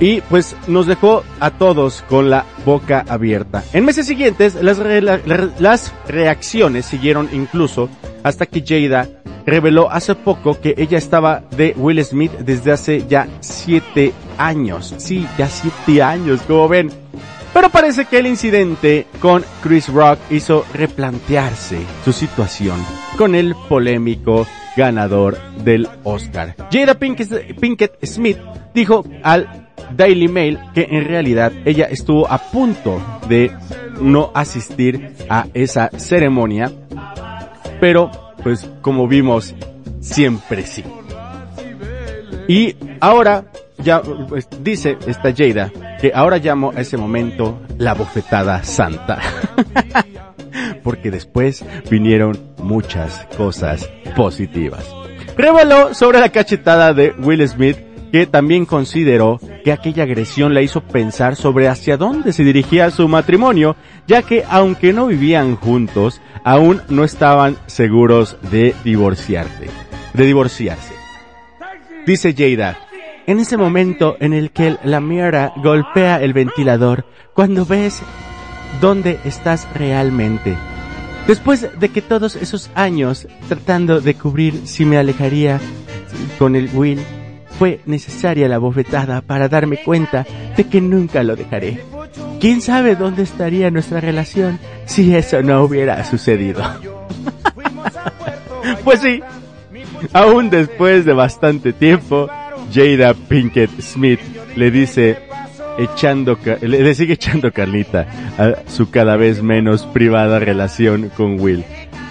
[SPEAKER 2] Y pues nos dejó a todos con la boca abierta. En meses siguientes las, reacciones siguieron incluso hasta que Jada reveló hace poco que ella estaba de Will Smith desde hace ya siete años. Sí, ya siete años, como ven. Pero parece que el incidente con Chris Rock hizo replantearse su situación con el polémico ganador del Oscar. Jada Pinkett Smith dijo al Daily Mail que en realidad ella estuvo a punto de no asistir a esa ceremonia, pero pues como vimos, siempre sí. Y ahora ya pues, dice esta Jada que ahora llamo a ese momento la bofetada santa. Porque después vinieron muchas cosas positivas. Reveló sobre la cachetada de Will Smith que también consideró que aquella agresión la hizo pensar sobre hacia dónde se dirigía su matrimonio, ya que aunque no vivían juntos, aún no estaban seguros de divorciarse, de divorciarse. Dice Jada, en ese momento en el que la mierda golpea el ventilador, cuando ves dónde estás realmente. Después de que todos esos años tratando de cubrir si me alejaría con el Will, fue necesaria la bofetada para darme cuenta de que nunca lo dejaré. ¿Quién sabe dónde estaría nuestra relación si eso no hubiera sucedido? pues sí, aún después de bastante tiempo, Jada Pinkett Smith le dice echando, le sigue echando carnita a su cada vez menos privada relación con Will.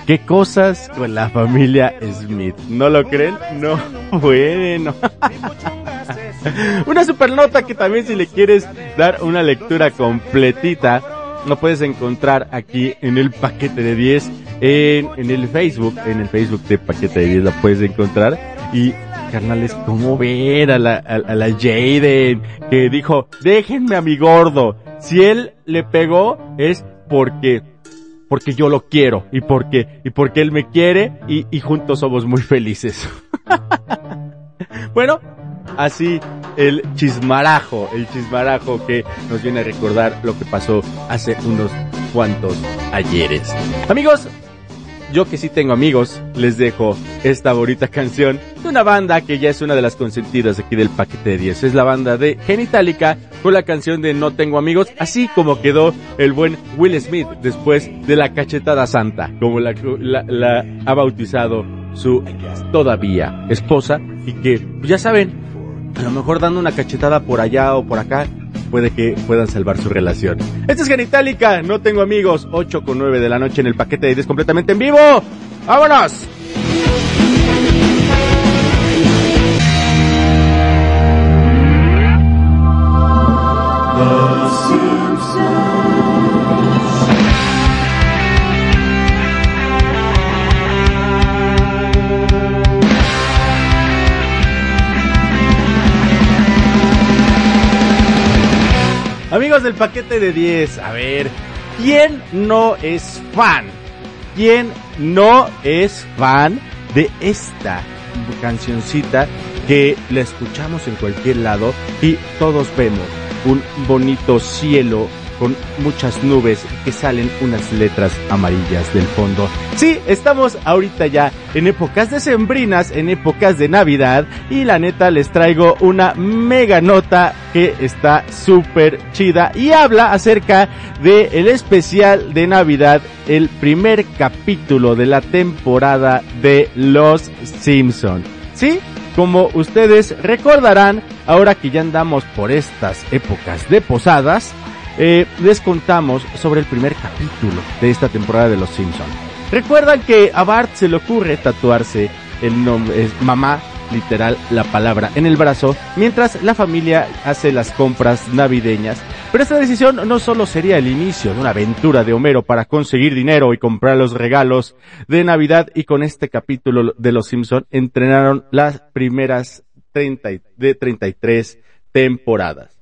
[SPEAKER 2] ¿Qué cosas con la familia Smith? ¿No lo creen? No bueno. Una supernota que también si le quieres dar una lectura completita, lo puedes encontrar aquí en el paquete de 10, en, el Facebook, en el Facebook de paquete de 10 la puedes encontrar. Y carnales, ¿cómo ver a la, a la Jaden que dijo, déjenme a mi gordo? Si él le pegó es porque porque yo lo quiero y porque y porque él me quiere y, y juntos somos muy felices. bueno, así el chismarajo, el chismarajo que nos viene a recordar lo que pasó hace unos cuantos ayeres. Amigos, yo que sí tengo amigos, les dejo esta bonita canción de una banda que ya es una de las consentidas aquí del paquete de 10. Es la banda de Genitalica con la canción de No tengo amigos, así como quedó el buen Will Smith después de la cachetada santa, como la, la, la ha bautizado su todavía esposa y que pues ya saben, a lo mejor dando una cachetada por allá o por acá, puede que puedan salvar su relación. Esta es Genitalica, no tengo amigos, 8 con 9 de la noche en el paquete de 10 completamente en vivo. ¡Vámonos! Del paquete de 10, a ver, ¿quién no es fan? ¿Quién no es fan de esta cancioncita que la escuchamos en cualquier lado y todos vemos un bonito cielo con muchas nubes que salen unas letras amarillas del fondo. Sí, estamos ahorita ya en épocas decembrinas, en épocas de Navidad y la neta les traigo una mega nota que está súper chida y habla acerca de el especial de Navidad, el primer capítulo de la temporada de Los Simpson. ¿Sí? Como ustedes recordarán, ahora que ya andamos por estas épocas de posadas, eh, les contamos sobre el primer capítulo de esta temporada de Los Simpson. Recuerdan que a Bart se le ocurre tatuarse el nombre, es mamá, literal, la palabra en el brazo, mientras la familia hace las compras navideñas. Pero esta decisión no solo sería el inicio de una aventura de Homero para conseguir dinero y comprar los regalos de Navidad y con este capítulo de Los Simpson entrenaron las primeras 30 de 33 temporadas.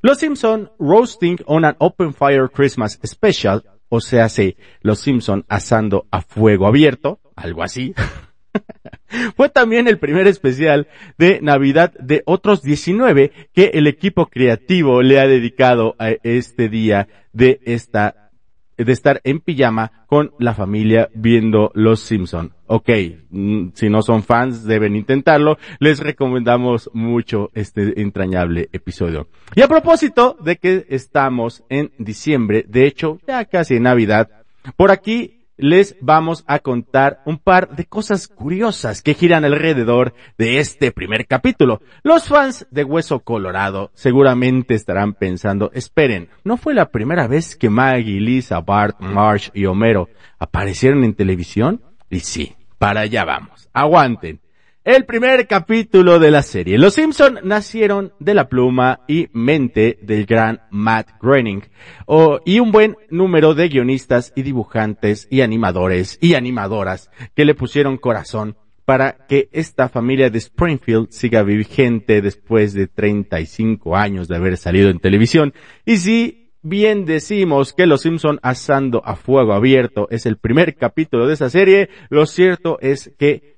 [SPEAKER 2] Los Simpson Roasting on an Open Fire Christmas Special, o sea, se Los Simpson asando a fuego abierto, algo así. Fue también el primer especial de Navidad de otros 19 que el equipo creativo le ha dedicado a este día de esta de estar en pijama con la familia viendo Los Simpson. Ok, mm, si no son fans deben intentarlo. Les recomendamos mucho este entrañable episodio. Y a propósito de que estamos en diciembre, de hecho ya casi en Navidad, por aquí les vamos a contar un par de cosas curiosas que giran alrededor de este primer capítulo. Los fans de Hueso Colorado seguramente estarán pensando, esperen, ¿no fue la primera vez que Maggie, Lisa, Bart, Marsh y Homero aparecieron en televisión? Y sí, para allá vamos. Aguanten el primer capítulo de la serie. Los Simpson nacieron de la pluma y mente del gran Matt Groening y un buen número de guionistas y dibujantes y animadores y animadoras que le pusieron corazón para que esta familia de Springfield siga vigente después de 35 años de haber salido en televisión. Y si bien decimos que Los Simpson asando a fuego abierto es el primer capítulo de esa serie, lo cierto es que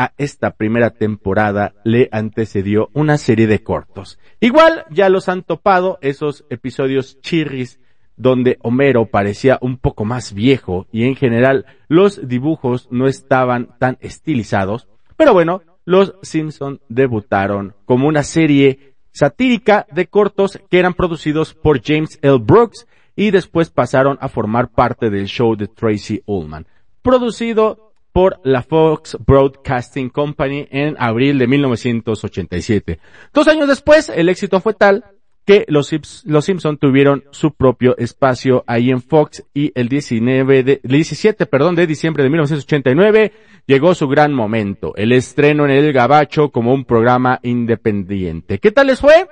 [SPEAKER 2] a esta primera temporada le antecedió una serie de cortos. Igual ya los han topado esos episodios chirris donde Homero parecía un poco más viejo y en general los dibujos no estaban tan estilizados, pero bueno, los Simpson debutaron como una serie satírica de cortos que eran producidos por James L. Brooks y después pasaron a formar parte del show de Tracy Ullman, producido por la Fox Broadcasting Company en abril de 1987. Dos años después, el éxito fue tal que los, los Simpson tuvieron su propio espacio ahí en Fox y el 19 de, 17, perdón, de diciembre de 1989 llegó su gran momento, el estreno en el Gabacho como un programa independiente. ¿Qué tal les fue?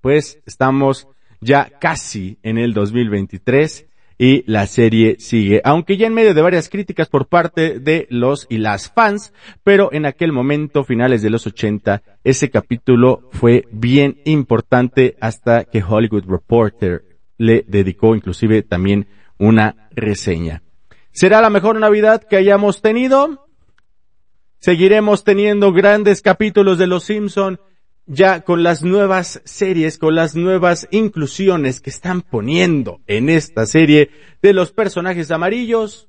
[SPEAKER 2] Pues estamos ya casi en el 2023 y la serie sigue, aunque ya en medio de varias críticas por parte de los y las fans, pero en aquel momento, finales de los 80, ese capítulo fue bien importante hasta que Hollywood Reporter le dedicó inclusive también una reseña. ¿Será la mejor Navidad que hayamos tenido? Seguiremos teniendo grandes capítulos de Los Simpson ya con las nuevas series, con las nuevas inclusiones que están poniendo en esta serie de los personajes amarillos,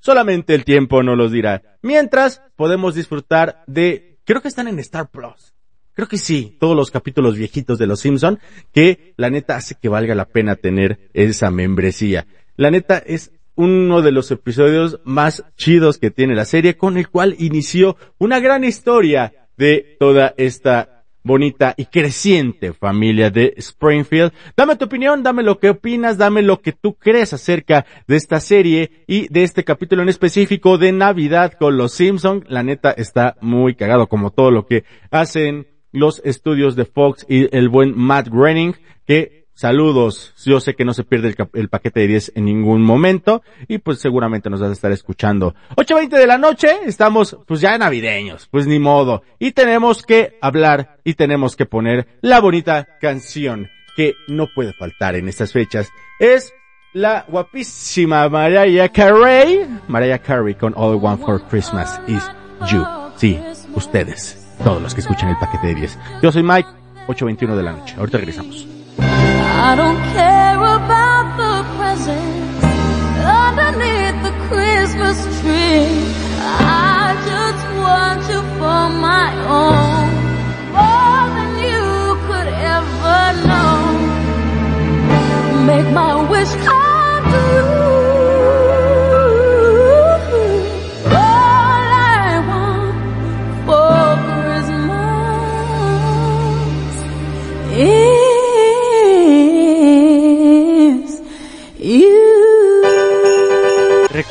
[SPEAKER 2] solamente el tiempo no los dirá. Mientras podemos disfrutar de, creo que están en Star Plus. Creo que sí, todos los capítulos viejitos de Los Simpson, que la neta hace que valga la pena tener esa membresía. La neta es uno de los episodios más chidos que tiene la serie, con el cual inició una gran historia de toda esta bonita y creciente familia de Springfield. Dame tu opinión, dame lo que opinas, dame lo que tú crees acerca de esta serie y de este capítulo en específico de Navidad con los Simpsons. La neta está muy cagado como todo lo que hacen los estudios de Fox y el buen Matt Groening que Saludos, yo sé que no se pierde el, paquete de 10 en ningún momento y pues seguramente nos vas a estar escuchando. 8.20 de la noche, estamos pues ya navideños, pues ni modo. Y tenemos que hablar y tenemos que poner la bonita canción que no puede faltar en estas fechas. Es la guapísima Mariah Carey. Mariah Carey con All I Want for Christmas is You. Sí, ustedes, todos los que escuchan el paquete de 10. Yo soy Mike, 8.21 de la noche. Ahorita regresamos.
[SPEAKER 7] I don't care about the presents underneath the Christmas tree. I just want you for my own, more than you could ever know. Make my wish come true.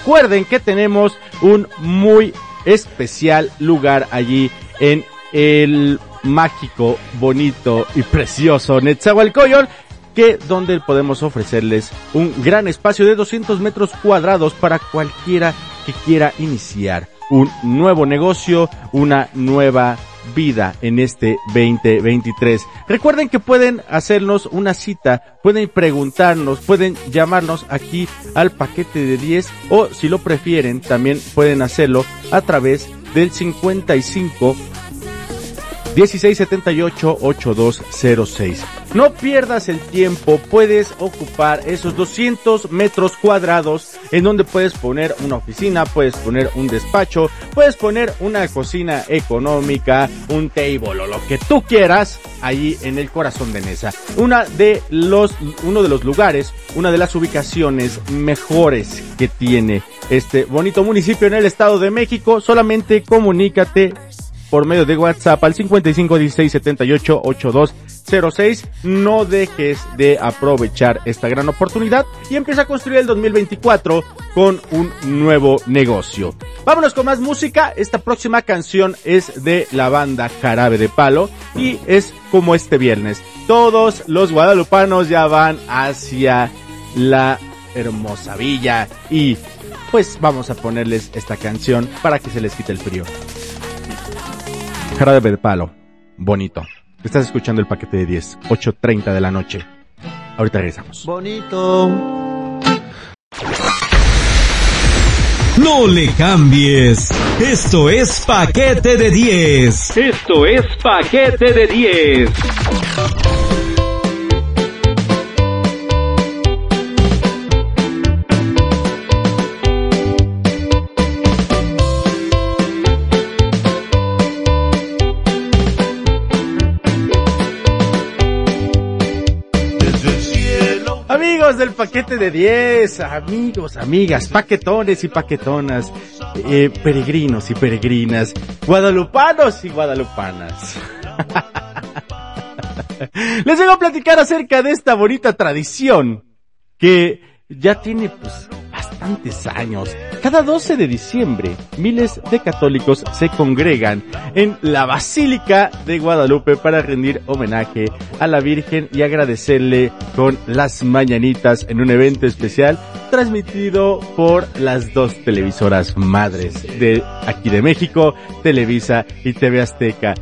[SPEAKER 2] Recuerden que tenemos un muy especial lugar allí en el mágico, bonito y precioso Netzahualcoyol que donde podemos ofrecerles un gran espacio de 200 metros cuadrados para cualquiera que quiera iniciar un nuevo negocio, una nueva vida en este 2023. Recuerden que pueden hacernos una cita, pueden preguntarnos, pueden llamarnos aquí al paquete de 10 o si lo prefieren también pueden hacerlo a través del 55 1678 8206. No pierdas el tiempo, puedes ocupar esos 200 metros cuadrados en donde puedes poner una oficina, puedes poner un despacho, puedes poner una cocina económica, un table o lo que tú quieras ahí en el corazón de Nesa. Una de los, uno de los lugares, una de las ubicaciones mejores que tiene este bonito municipio en el Estado de México. Solamente comunícate por medio de WhatsApp al 55 16 78 82 06. No dejes de aprovechar esta gran oportunidad y empieza a construir el 2024 con un nuevo negocio. Vámonos con más música. Esta próxima canción es de la banda Jarabe de Palo y es como este viernes. Todos los guadalupanos ya van hacia la hermosa villa y pues vamos a ponerles esta canción para que se les quite el frío. Jarabe de Palo, bonito. Estás escuchando el paquete de 10, 8.30 de la noche. Ahorita regresamos.
[SPEAKER 8] Bonito.
[SPEAKER 1] No le cambies. Esto es paquete de 10. Esto es paquete de 10.
[SPEAKER 2] Del paquete de 10, amigos, amigas, paquetones y paquetonas, eh, peregrinos y peregrinas, guadalupanos y guadalupanas. Les vengo a platicar acerca de esta bonita tradición que ya tiene pues bastantes años. Cada 12 de diciembre, miles de católicos se congregan en la Basílica de Guadalupe para rendir homenaje a la Virgen y agradecerle con las mañanitas en un evento especial transmitido por las dos televisoras madres de aquí de México, Televisa y TV Azteca.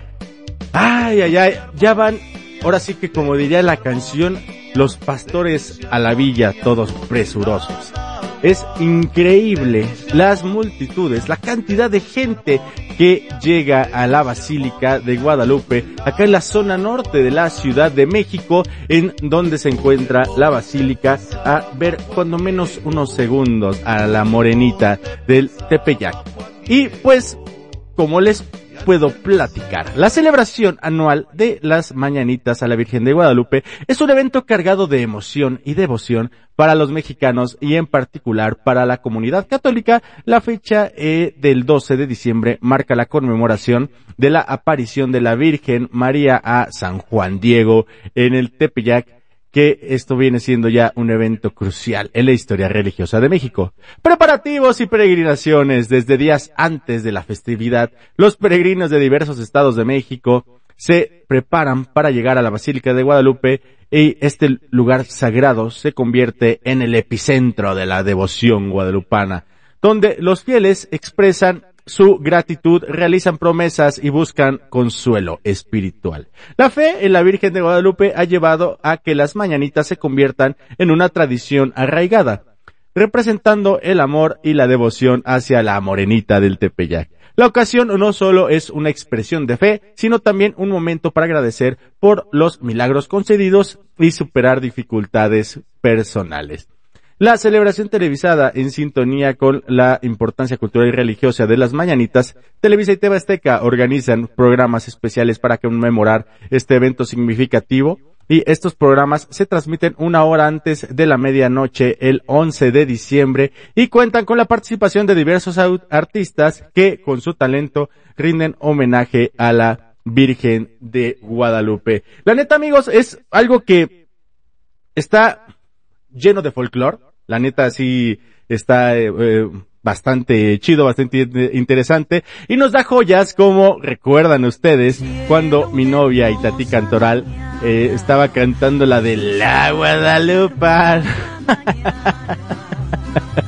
[SPEAKER 2] Ay, ay, ay, ya van, ahora sí que como diría la canción, los pastores a la villa todos presurosos. Es increíble las multitudes, la cantidad de gente que llega a la Basílica de Guadalupe, acá en la zona norte de la Ciudad de México, en donde se encuentra la Basílica, a ver cuando menos unos segundos a la morenita del Tepeyac. Y pues, como les puedo platicar. La celebración anual de las Mañanitas a la Virgen de Guadalupe es un evento cargado de emoción y devoción para los mexicanos y en particular para la comunidad católica. La fecha eh, del 12 de diciembre marca la conmemoración de la aparición de la Virgen María a San Juan Diego en el Tepeyac que esto viene siendo ya un evento crucial en la historia religiosa de México. Preparativos y peregrinaciones desde días antes de la festividad, los peregrinos de diversos estados de México se preparan para llegar a la Basílica de Guadalupe y este lugar sagrado se convierte en el epicentro de la devoción guadalupana, donde los fieles expresan su gratitud, realizan promesas y buscan consuelo espiritual. La fe en la Virgen de Guadalupe ha llevado a que las mañanitas se conviertan en una tradición arraigada, representando el amor y la devoción hacia la morenita del Tepeyac. La ocasión no solo es una expresión de fe, sino también un momento para agradecer por los milagros concedidos y superar dificultades personales. La celebración televisada en sintonía con la importancia cultural y religiosa de las mañanitas, Televisa y TV Azteca organizan programas especiales para conmemorar este evento significativo y estos programas se transmiten una hora antes de la medianoche el 11 de diciembre y cuentan con la participación de diversos artistas que con su talento rinden homenaje a la Virgen de Guadalupe. La neta amigos es algo que está lleno de folclore. La neta sí está eh, eh, bastante chido, bastante interesante. Y nos da joyas como recuerdan ustedes cuando mi novia Itati Cantoral eh, estaba cantando la de La Guadalupe.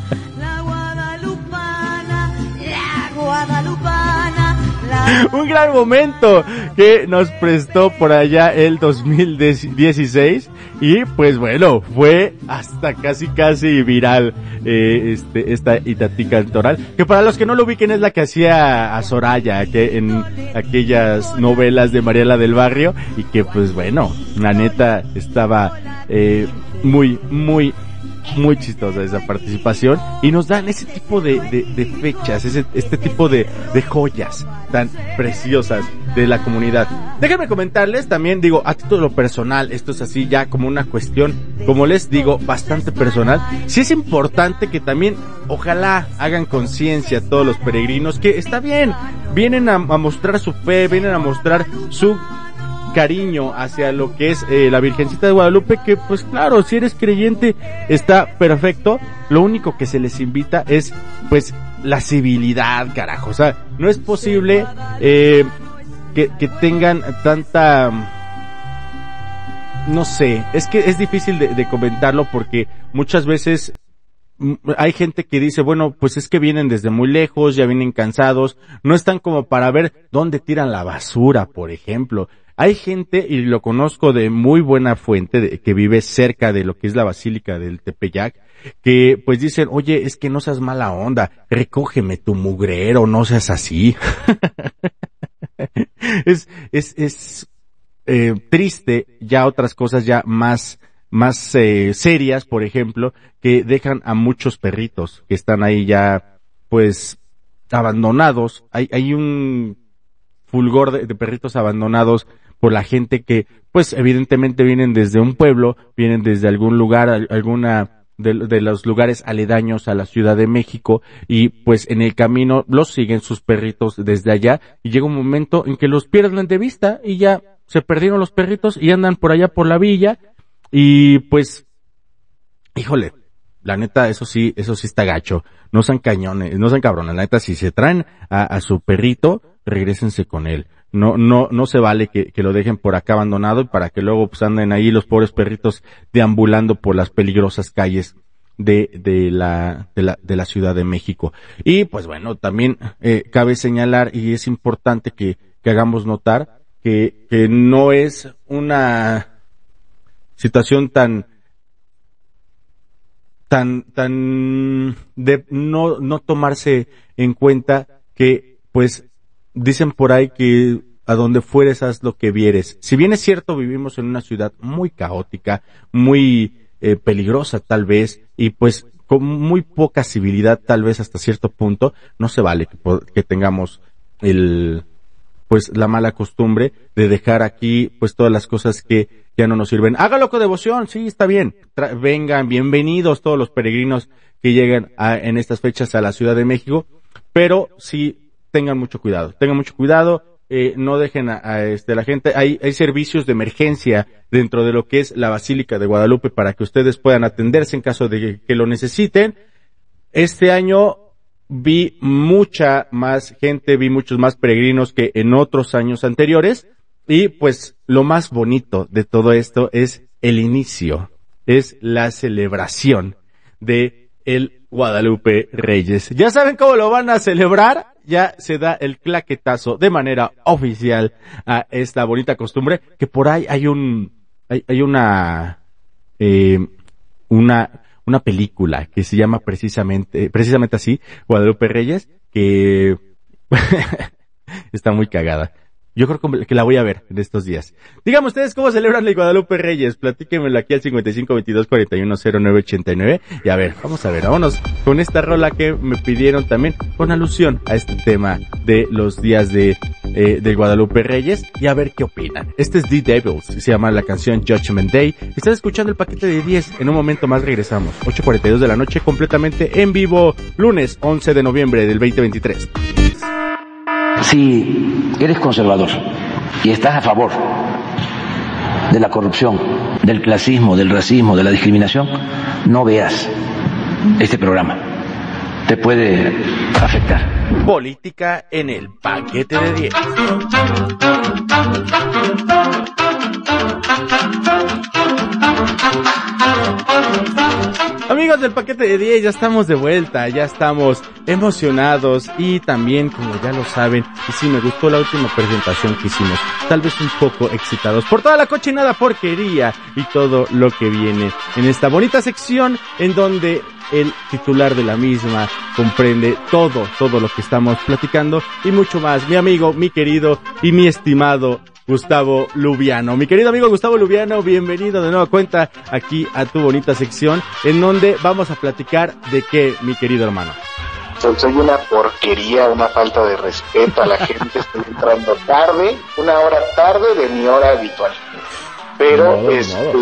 [SPEAKER 2] un gran momento que nos prestó por allá el 2016 y pues bueno, fue hasta casi casi viral eh, este, esta Itatí Cantoral, que para los que no lo ubiquen es la que hacía a Soraya que en aquellas novelas de Mariela del Barrio y que pues bueno, la neta estaba eh, muy, muy, muy chistosa esa participación y nos dan ese tipo de, de, de fechas, ese, este tipo de, de joyas tan preciosas de la comunidad. Déjenme comentarles también, digo, a título personal, esto es así ya como una cuestión, como les digo, bastante personal. Sí es importante que también, ojalá hagan conciencia todos los peregrinos que está bien, vienen a, a mostrar su fe, vienen a mostrar su cariño hacia lo que es eh, la Virgencita de Guadalupe, que pues claro, si eres creyente está perfecto, lo único que se les invita es pues la civilidad, carajo, o sea, no es posible eh, que, tengan tanta no sé, es que es difícil de, de comentarlo porque muchas veces mm, hay gente que dice, bueno, pues es que vienen desde muy lejos, ya vienen cansados, no están como para ver dónde tiran la basura, por ejemplo. Hay gente, y lo conozco de muy buena fuente, de, que vive cerca de lo que es la Basílica del Tepeyac, que pues dicen, oye, es que no seas mala onda, recógeme tu mugrero, no seas así. es, es, es eh, triste ya otras cosas ya más más eh, serias, por ejemplo, que dejan a muchos perritos que están ahí ya, pues, abandonados. Hay, hay un fulgor de, de, perritos abandonados por la gente que, pues, evidentemente vienen desde un pueblo, vienen desde algún lugar, alguna de, los lugares aledaños a la Ciudad de México y pues en el camino los siguen sus perritos desde allá y llega un momento en que los pierden de vista y ya se perdieron los perritos y andan por allá por la villa y pues, híjole, La neta, eso sí, eso sí está gacho. No sean cañones, no sean cabrones. La neta, si se traen a, a su perrito, regresense con él. No, no, no se vale que, que lo dejen por acá abandonado y para que luego pues anden ahí los pobres perritos deambulando por las peligrosas calles de, de la, de la, de la Ciudad de México. Y pues bueno, también eh, cabe señalar y es importante que, que hagamos notar que, que no es una situación tan, tan, tan de no, no tomarse en cuenta que, pues, dicen por ahí que a donde fueres haz lo que vieres. Si bien es cierto, vivimos en una ciudad muy caótica, muy eh, peligrosa tal vez, y pues con muy poca civilidad tal vez hasta cierto punto, no se vale que, tengamos el, pues la mala costumbre de dejar aquí pues todas las cosas que ya no nos sirven. Hágalo con devoción, sí, está bien. Vengan, bienvenidos todos los peregrinos que llegan a, en estas fechas a la Ciudad de México, pero sí tengan mucho cuidado, tengan mucho cuidado, eh, no dejen a, a, este, la gente, hay, hay servicios de emergencia dentro de lo que es la Basílica de Guadalupe para que ustedes puedan atenderse en caso de que, que lo necesiten. Este año vi mucha más gente, vi muchos más peregrinos que en otros años anteriores. Y pues lo más bonito de todo esto es el inicio, es la celebración de el Guadalupe Reyes. Ya saben cómo lo van a celebrar, ya se da el claquetazo de manera oficial a esta bonita costumbre, que por ahí hay un, hay, hay una, eh, una, una película que se llama precisamente, precisamente así, Guadalupe Reyes, que está muy cagada. Yo creo que la voy a ver en estos días. Díganme ustedes cómo celebran el Guadalupe Reyes. Platíquenmelo aquí al 55 22 41 09 89. Y a ver, vamos a ver, vámonos con esta rola que me pidieron también con alusión a este tema de los días de, eh, del Guadalupe Reyes. Y a ver qué opinan. Este es The Devils, se llama la canción Judgment Day. Están escuchando el paquete de 10. En un momento más regresamos. 8.42 de la noche completamente en vivo. Lunes 11 de noviembre del 2023.
[SPEAKER 8] Si eres conservador y estás a favor de la corrupción, del clasismo, del racismo, de la discriminación, no veas este programa. Te puede afectar.
[SPEAKER 2] Política en el paquete de 10. Amigos del paquete de 10, ya estamos de vuelta, ya estamos emocionados y también, como ya lo saben, y sí me gustó la última presentación que hicimos, tal vez un poco excitados por toda la cochinada porquería y todo lo que viene en esta bonita sección en donde el titular de la misma comprende todo, todo lo que estamos platicando y mucho más. Mi amigo, mi querido y mi estimado Gustavo Lubiano. Mi querido amigo Gustavo Lubiano, bienvenido de nueva cuenta aquí a tu bonita sección en donde vamos a platicar de qué, mi querido hermano.
[SPEAKER 9] Soy una porquería, una falta de respeto a la gente. Estoy entrando tarde, una hora tarde de mi hora habitual. Pero, no, este,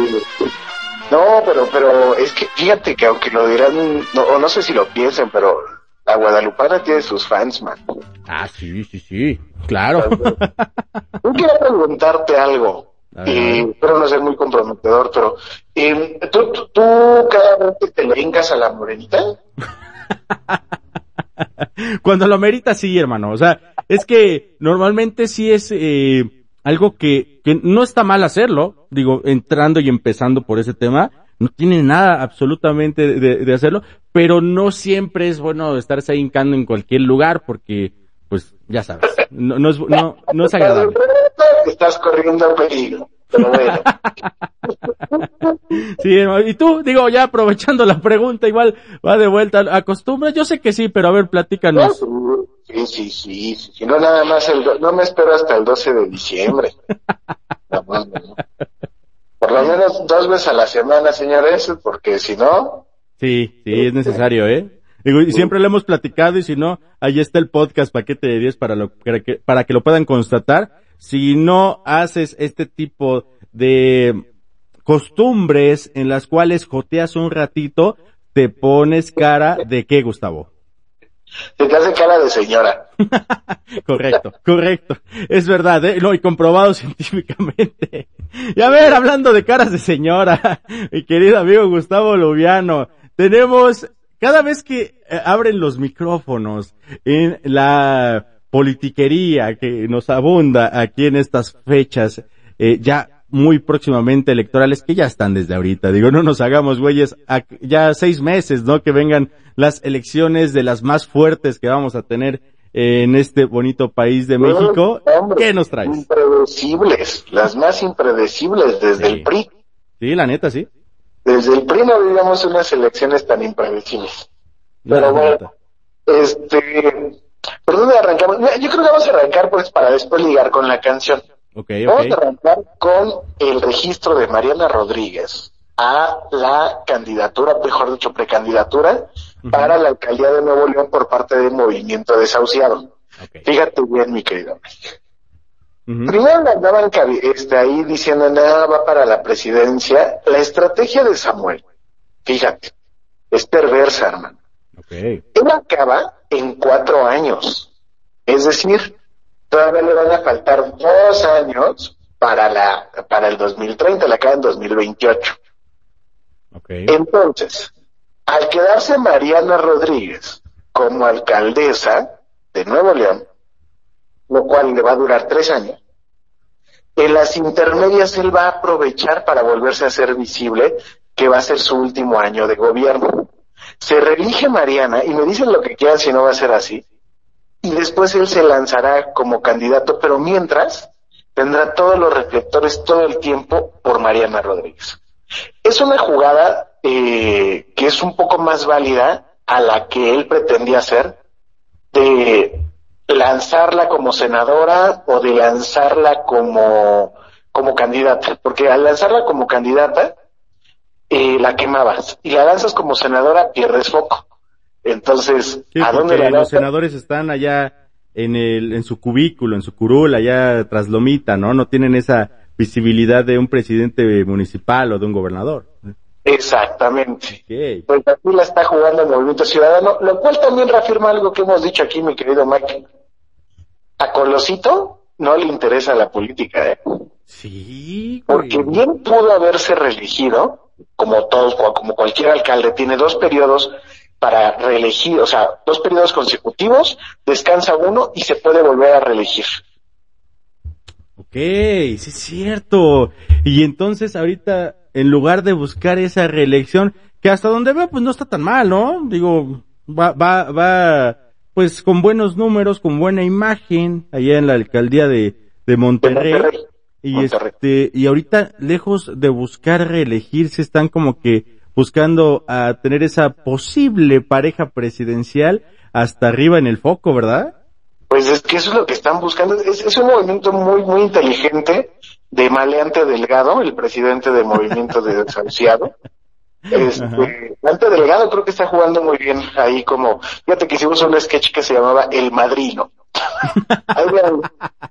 [SPEAKER 9] no, pero, pero es que fíjate que aunque lo dirán, no, o no sé si lo piensen, pero la Guadalupana tiene sus fans, man.
[SPEAKER 2] Ah, sí, sí, sí, claro.
[SPEAKER 9] Yo quiero preguntarte algo. Y espero no ser muy comprometedor, pero eh, ¿tú, tú, ¿tú, cada vez te le brincas a la morenita?
[SPEAKER 2] Cuando lo merita, sí, hermano. O sea, es que normalmente sí es eh, algo que, que no está mal hacerlo. Digo, entrando y empezando por ese tema, no tiene nada absolutamente de, de, hacerlo, pero no siempre es bueno estarse ahí hincando en cualquier lugar porque, pues, ya sabes, no, no, es, no, no es agradable.
[SPEAKER 9] Estás corriendo peligro. Pero bueno.
[SPEAKER 2] sí, y tú, digo, ya aprovechando la pregunta, igual va de vuelta a costumbre. Yo sé que sí, pero a ver, platícanos.
[SPEAKER 9] Sí, sí, sí, sí. Si no, nada más, el, no me espero hasta el 12 de diciembre. no, no. Por lo menos dos veces a la semana, señores, porque si no...
[SPEAKER 2] Sí, sí, es necesario, ¿eh? Digo, y siempre lo hemos platicado y si no, ahí está el podcast paquete de 10 para, lo, para, que, para que lo puedan constatar. Si no haces este tipo de costumbres en las cuales joteas un ratito, te pones cara de qué, Gustavo?
[SPEAKER 9] Se te hace cara de señora.
[SPEAKER 2] correcto, correcto. Es verdad, ¿eh? No, y comprobado científicamente. Y a ver, hablando de caras de señora, mi querido amigo Gustavo Lubiano, tenemos, cada vez que eh, abren los micrófonos en la politiquería que nos abunda aquí en estas fechas, eh, ya muy próximamente electorales que ya están desde ahorita. Digo, no nos hagamos güeyes, ya seis meses, ¿no? Que vengan las elecciones de las más fuertes que vamos a tener en este bonito país de México. ¿Qué nos traes?
[SPEAKER 9] Impredecibles, las más impredecibles desde el PRI.
[SPEAKER 2] Sí, la neta, sí.
[SPEAKER 9] Desde el PRI no vivíamos unas elecciones tan impredecibles. Pero bueno, este, ¿por dónde arrancamos? Yo creo que vamos a arrancar pues para después ligar con la canción.
[SPEAKER 2] Okay,
[SPEAKER 9] Vamos a arrancar con el registro de Mariana Rodríguez a la candidatura, mejor dicho, precandidatura para la alcaldía de Nuevo León por parte del movimiento desahuciado. Fíjate bien, mi querido. Primero le andaban este, ahí diciendo nada va para la presidencia. La estrategia de Samuel, fíjate, es perversa, hermano.
[SPEAKER 2] Okay.
[SPEAKER 9] Él acaba en cuatro años. Es decir, todavía le van a faltar dos años para la para el 2030, la acaba en 2028.
[SPEAKER 2] Okay.
[SPEAKER 9] Entonces, al quedarse Mariana Rodríguez como alcaldesa de Nuevo León, lo cual le va a durar tres años, en las intermedias él va a aprovechar para volverse a ser visible que va a ser su último año de gobierno. Se reelige Mariana y me dicen lo que quieran si no va a ser así. Y después él se lanzará como candidato, pero mientras tendrá todos los reflectores todo el tiempo por Mariana Rodríguez. Es una jugada eh, que es un poco más válida a la que él pretendía hacer de lanzarla como senadora o de lanzarla como, como candidata, porque al lanzarla como candidata, eh, la quemabas y la lanzas como senadora, pierdes foco. Entonces, ¿a dónde la
[SPEAKER 2] Los senadores están allá en el, en su cubículo, en su curul, allá tras Lomita, ¿no? No tienen esa visibilidad de un presidente municipal o de un gobernador.
[SPEAKER 9] Exactamente. Pues aquí la está jugando el Movimiento Ciudadano, lo cual también reafirma algo que hemos dicho aquí, mi querido Mike. A Colosito no le interesa la política, ¿eh?
[SPEAKER 2] Sí.
[SPEAKER 9] Porque bien pudo haberse reelegido, como todos, como cualquier alcalde, tiene dos periodos para reelegir, o sea, dos periodos consecutivos, descansa uno y se puede volver a reelegir.
[SPEAKER 2] Ok, sí es cierto. Y entonces ahorita, en lugar de buscar esa reelección, que hasta donde veo, pues no está tan mal, ¿no? Digo, va, va, va, pues con buenos números, con buena imagen, allá en la alcaldía de, de Monterrey.
[SPEAKER 9] Monterrey.
[SPEAKER 2] Y
[SPEAKER 9] Monterrey.
[SPEAKER 2] este, y ahorita, lejos de buscar reelegirse, están como que buscando a tener esa posible pareja presidencial hasta arriba en el foco, ¿verdad?
[SPEAKER 9] Pues es que eso es lo que están buscando. Es, es un movimiento muy, muy inteligente de Maleante Delgado, el presidente del movimiento de desahuciado. Este, Maleante Delgado creo que está jugando muy bien ahí como, fíjate que hicimos un sketch que se llamaba El Madrino. ahí vean,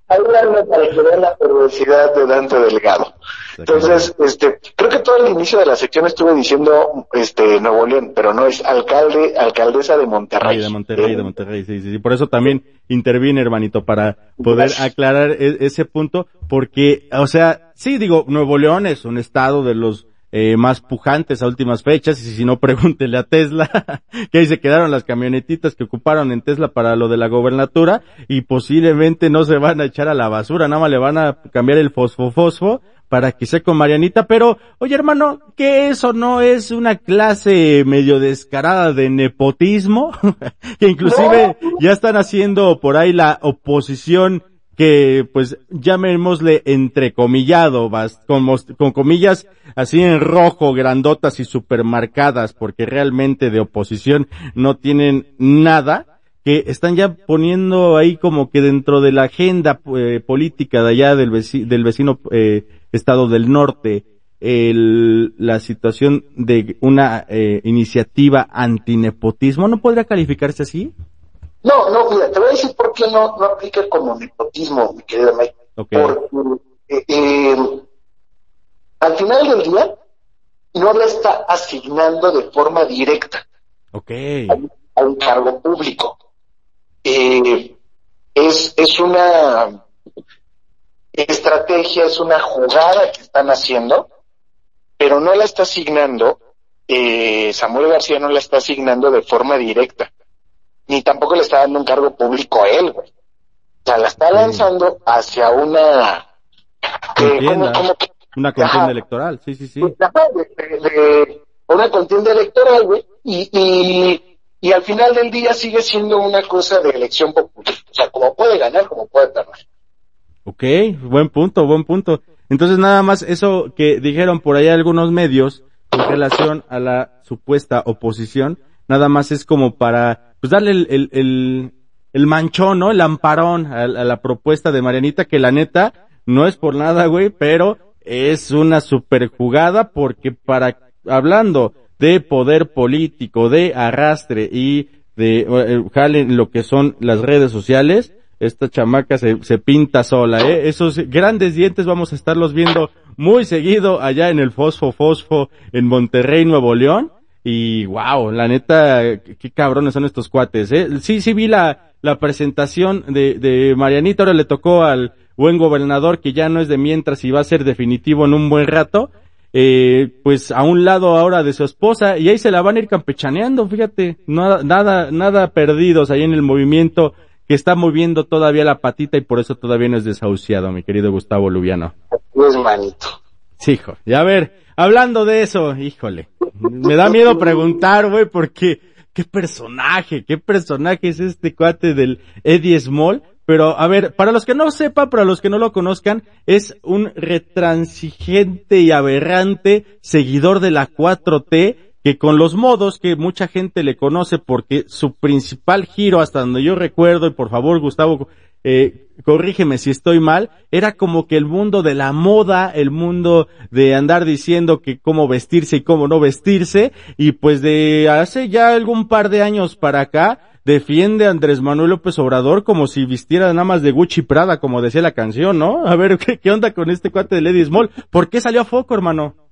[SPEAKER 9] ahí vean para que vean la perversidad de Dante Delgado. Entonces, este, creo que todo el inicio de la sección estuve diciendo, este, Nuevo León, pero no es alcalde, alcaldesa de Monterrey.
[SPEAKER 2] Ay, de Monterrey, de Monterrey, sí, sí, sí. Por eso también intervine, hermanito, para poder aclarar e ese punto, porque, o sea, sí, digo, Nuevo León es un estado de los eh, más pujantes a últimas fechas, y si no, pregúntele a Tesla, que ahí se quedaron las camionetitas que ocuparon en Tesla para lo de la gobernatura, y posiblemente no se van a echar a la basura, nada más le van a cambiar el fosfo-fosfo, para que sea con Marianita, pero, oye hermano, que eso no es una clase medio descarada de nepotismo, que inclusive ya están haciendo por ahí la oposición que, pues, llamémosle entrecomillado, con, con comillas así en rojo, grandotas y supermarcadas, porque realmente de oposición no tienen nada, que están ya poniendo ahí como que dentro de la agenda eh, política de allá del, vecino, del vecino eh, estado del norte, el, la situación de una eh, iniciativa antinepotismo, ¿no podría calificarse así?
[SPEAKER 9] No, no, mira, te voy a decir por qué no, no aplica como nepotismo, mi querida Mike.
[SPEAKER 2] Okay.
[SPEAKER 9] Porque eh, eh, al final del día no la está asignando de forma directa
[SPEAKER 2] okay.
[SPEAKER 9] a, a, un cargo público. Eh, es, es una estrategia, es una jugada que están haciendo, pero no la está asignando eh, Samuel García no la está asignando de forma directa, ni tampoco le está dando un cargo público a él, güey. O sea, la está lanzando hacia una... eh,
[SPEAKER 2] Una contienda
[SPEAKER 9] Ajá.
[SPEAKER 2] electoral, sí, sí, sí.
[SPEAKER 9] De, de- de una contienda electoral, güey, y, y, y al final del día sigue siendo una cosa de elección popular. O sea, como puede ganar, como puede perder.
[SPEAKER 2] Ok, buen punto, buen punto. Entonces nada más eso que dijeron por ahí algunos medios en relación a la supuesta oposición, nada más es como para pues darle el, el, el, el manchón, ¿no? El amparón a, a la propuesta de Marianita que la neta no es por nada, güey, pero es una super jugada porque para hablando de poder político, de arrastre y de eh, jale en lo que son las redes sociales, esta chamaca se, se pinta sola, ¿eh? Esos grandes dientes vamos a estarlos viendo muy seguido allá en el Fosfo Fosfo en Monterrey, Nuevo León. Y wow, la neta, qué, cabrones son estos cuates, ¿eh? Sí, sí vi la, la presentación de, de Marianita, ahora le tocó al buen gobernador que ya no es de mientras y va a ser definitivo en un buen rato. Eh, pues a un lado ahora de su esposa y ahí se la van a ir campechaneando, fíjate, nada, nada, nada perdidos ahí en el movimiento que está moviendo todavía la patita y por eso todavía no es desahuciado, mi querido Gustavo Lubiano.
[SPEAKER 9] Es manito.
[SPEAKER 2] Sí, hijo. Y a ver, hablando de eso, híjole, me da miedo preguntar, güey, porque qué personaje, qué personaje es este cuate del Eddie Small. Pero, a ver, para los que no sepan, para los que no lo conozcan, es un retransigente y aberrante seguidor de la 4T que con los modos que mucha gente le conoce porque su principal giro, hasta donde yo recuerdo, y por favor, Gustavo, eh, corrígeme si estoy mal, era como que el mundo de la moda, el mundo de andar diciendo que cómo vestirse y cómo no vestirse, y pues de hace ya algún par de años para acá, defiende a Andrés Manuel López Obrador como si vistiera nada más de Gucci Prada, como decía la canción, ¿no? A ver, ¿qué, qué onda con este cuate de Lady Small? ¿Por qué salió a foco, hermano?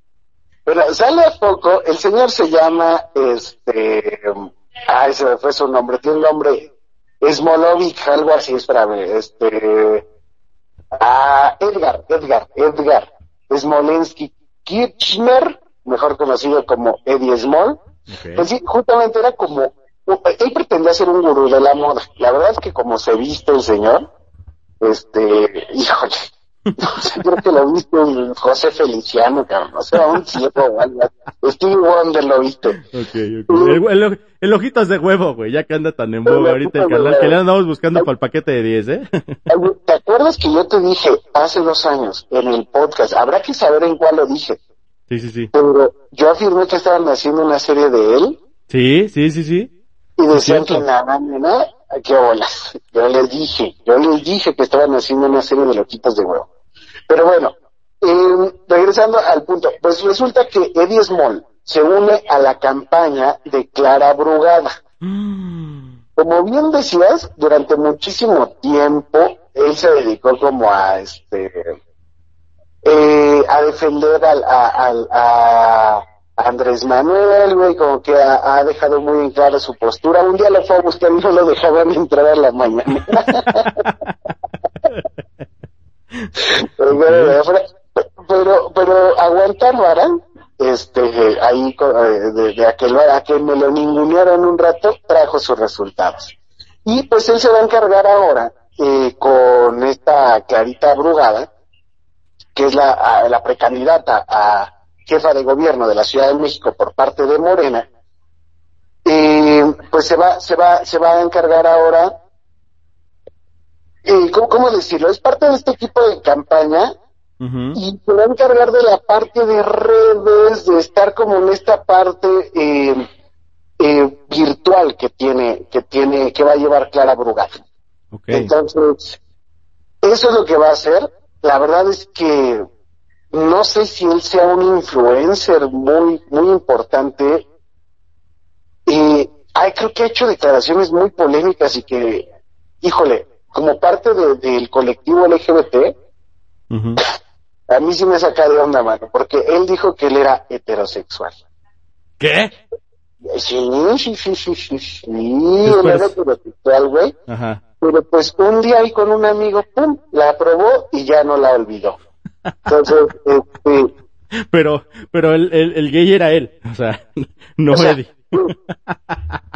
[SPEAKER 9] Pero sale a poco, el señor se llama, este, ay, se me fue su nombre, tiene un nombre, Smolovic, algo así, espérame, este, ah, Edgar, Edgar, Edgar, Smolensky Kirchner, mejor conocido como Eddie Small, pues sí, justamente era como, él pretendía ser un gurú de la moda, la verdad es que como se viste el señor, este, híjole, no sé, creo que lo viste en José Feliciano, cabrón. O sea, un ciego o algo. Stevie Wonder lo viste.
[SPEAKER 2] Ok, ok. El, el- el de huevo, güey, ya que anda tan en boga ahorita el canal, que le andamos buscando para el paquete de 10, ¿eh?
[SPEAKER 9] ¿Te acuerdas que yo te dije hace dos años en el podcast? Habrá que saber en cuál lo dije.
[SPEAKER 2] Sí, sí, sí.
[SPEAKER 9] Pero yo afirmé que estaban haciendo una serie de él
[SPEAKER 2] Sí, sí, sí, sí.
[SPEAKER 9] y decían que nada, nada, qué bolas. Yo les dije, yo les dije que estaban haciendo una serie de loquitos de huevo. Pero bueno, eh, regresando al punto, pues resulta que Eddie Small se une a la campaña de Clara Brugada. Como bien decías, durante muchísimo tiempo él se dedicó como a este eh, a defender al, a, al- a Andrés Manuel, güey, como que ha, ha dejado muy en clara su postura. Un día lo fue a buscar y no lo dejaban entrar a la mañana. pero, pero, pero, aguantar vara, este, ahí eh, de, de aquel a que me lo ningunearon un rato, trajo sus resultados. Y pues él se va a encargar ahora eh, con esta Clarita Brugada, que es la, a- la precandidata a jefa de gobierno de la Ciudad de México por parte de Morena, eh, pues se va, se va, se va a encargar ahora, eh, ¿cómo, cómo decirlo? Es parte de este equipo de campaña y se va a encargar de la parte de redes, de estar como en esta parte eh, eh, virtual que tiene, que tiene, que va a llevar Clara Brugada. Entonces, eso es lo que va a hacer. La verdad es que no sé si él sea un influencer muy, muy importante. Y ay, creo que ha hecho declaraciones muy polémicas y que, híjole, como parte de- del colectivo LGBT, a mí sí me saca de onda, mano, porque él dijo que él era heterosexual.
[SPEAKER 2] ¿Qué?
[SPEAKER 9] Sí, sí, sí, sí, sí, sí, él era heterosexual, güey.
[SPEAKER 2] Ajá.
[SPEAKER 9] Pero pues un día ahí con un amigo, pum, la aprobó y ya no la olvidó. Entonces, este,
[SPEAKER 2] pero, pero el, el, el, gay era él, o sea, no Eddie.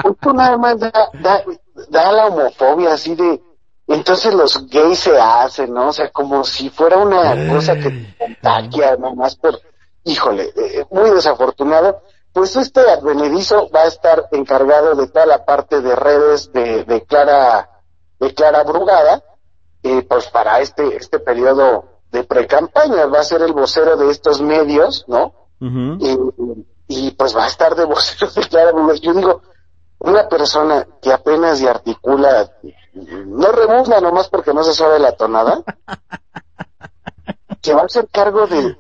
[SPEAKER 9] Esto nada más da, da, da la homofobia así de, entonces los gays se hacen, ¿no? O sea, como si fuera una cosa que te contagia, más por, híjole, eh, muy desafortunado. Pues este advenedizo va a estar encargado de toda la parte de redes de, de Clara, de Clara Brugada, eh, pues para este, este periodo de pre-campaña, va a ser el vocero de estos medios, ¿no? y, y, pues va a estar de vocero de Clara Brugada. Yo digo, una persona que apenas y articula, no rebuzna nomás porque no se sabe la tonada, que va a hacer cargo de,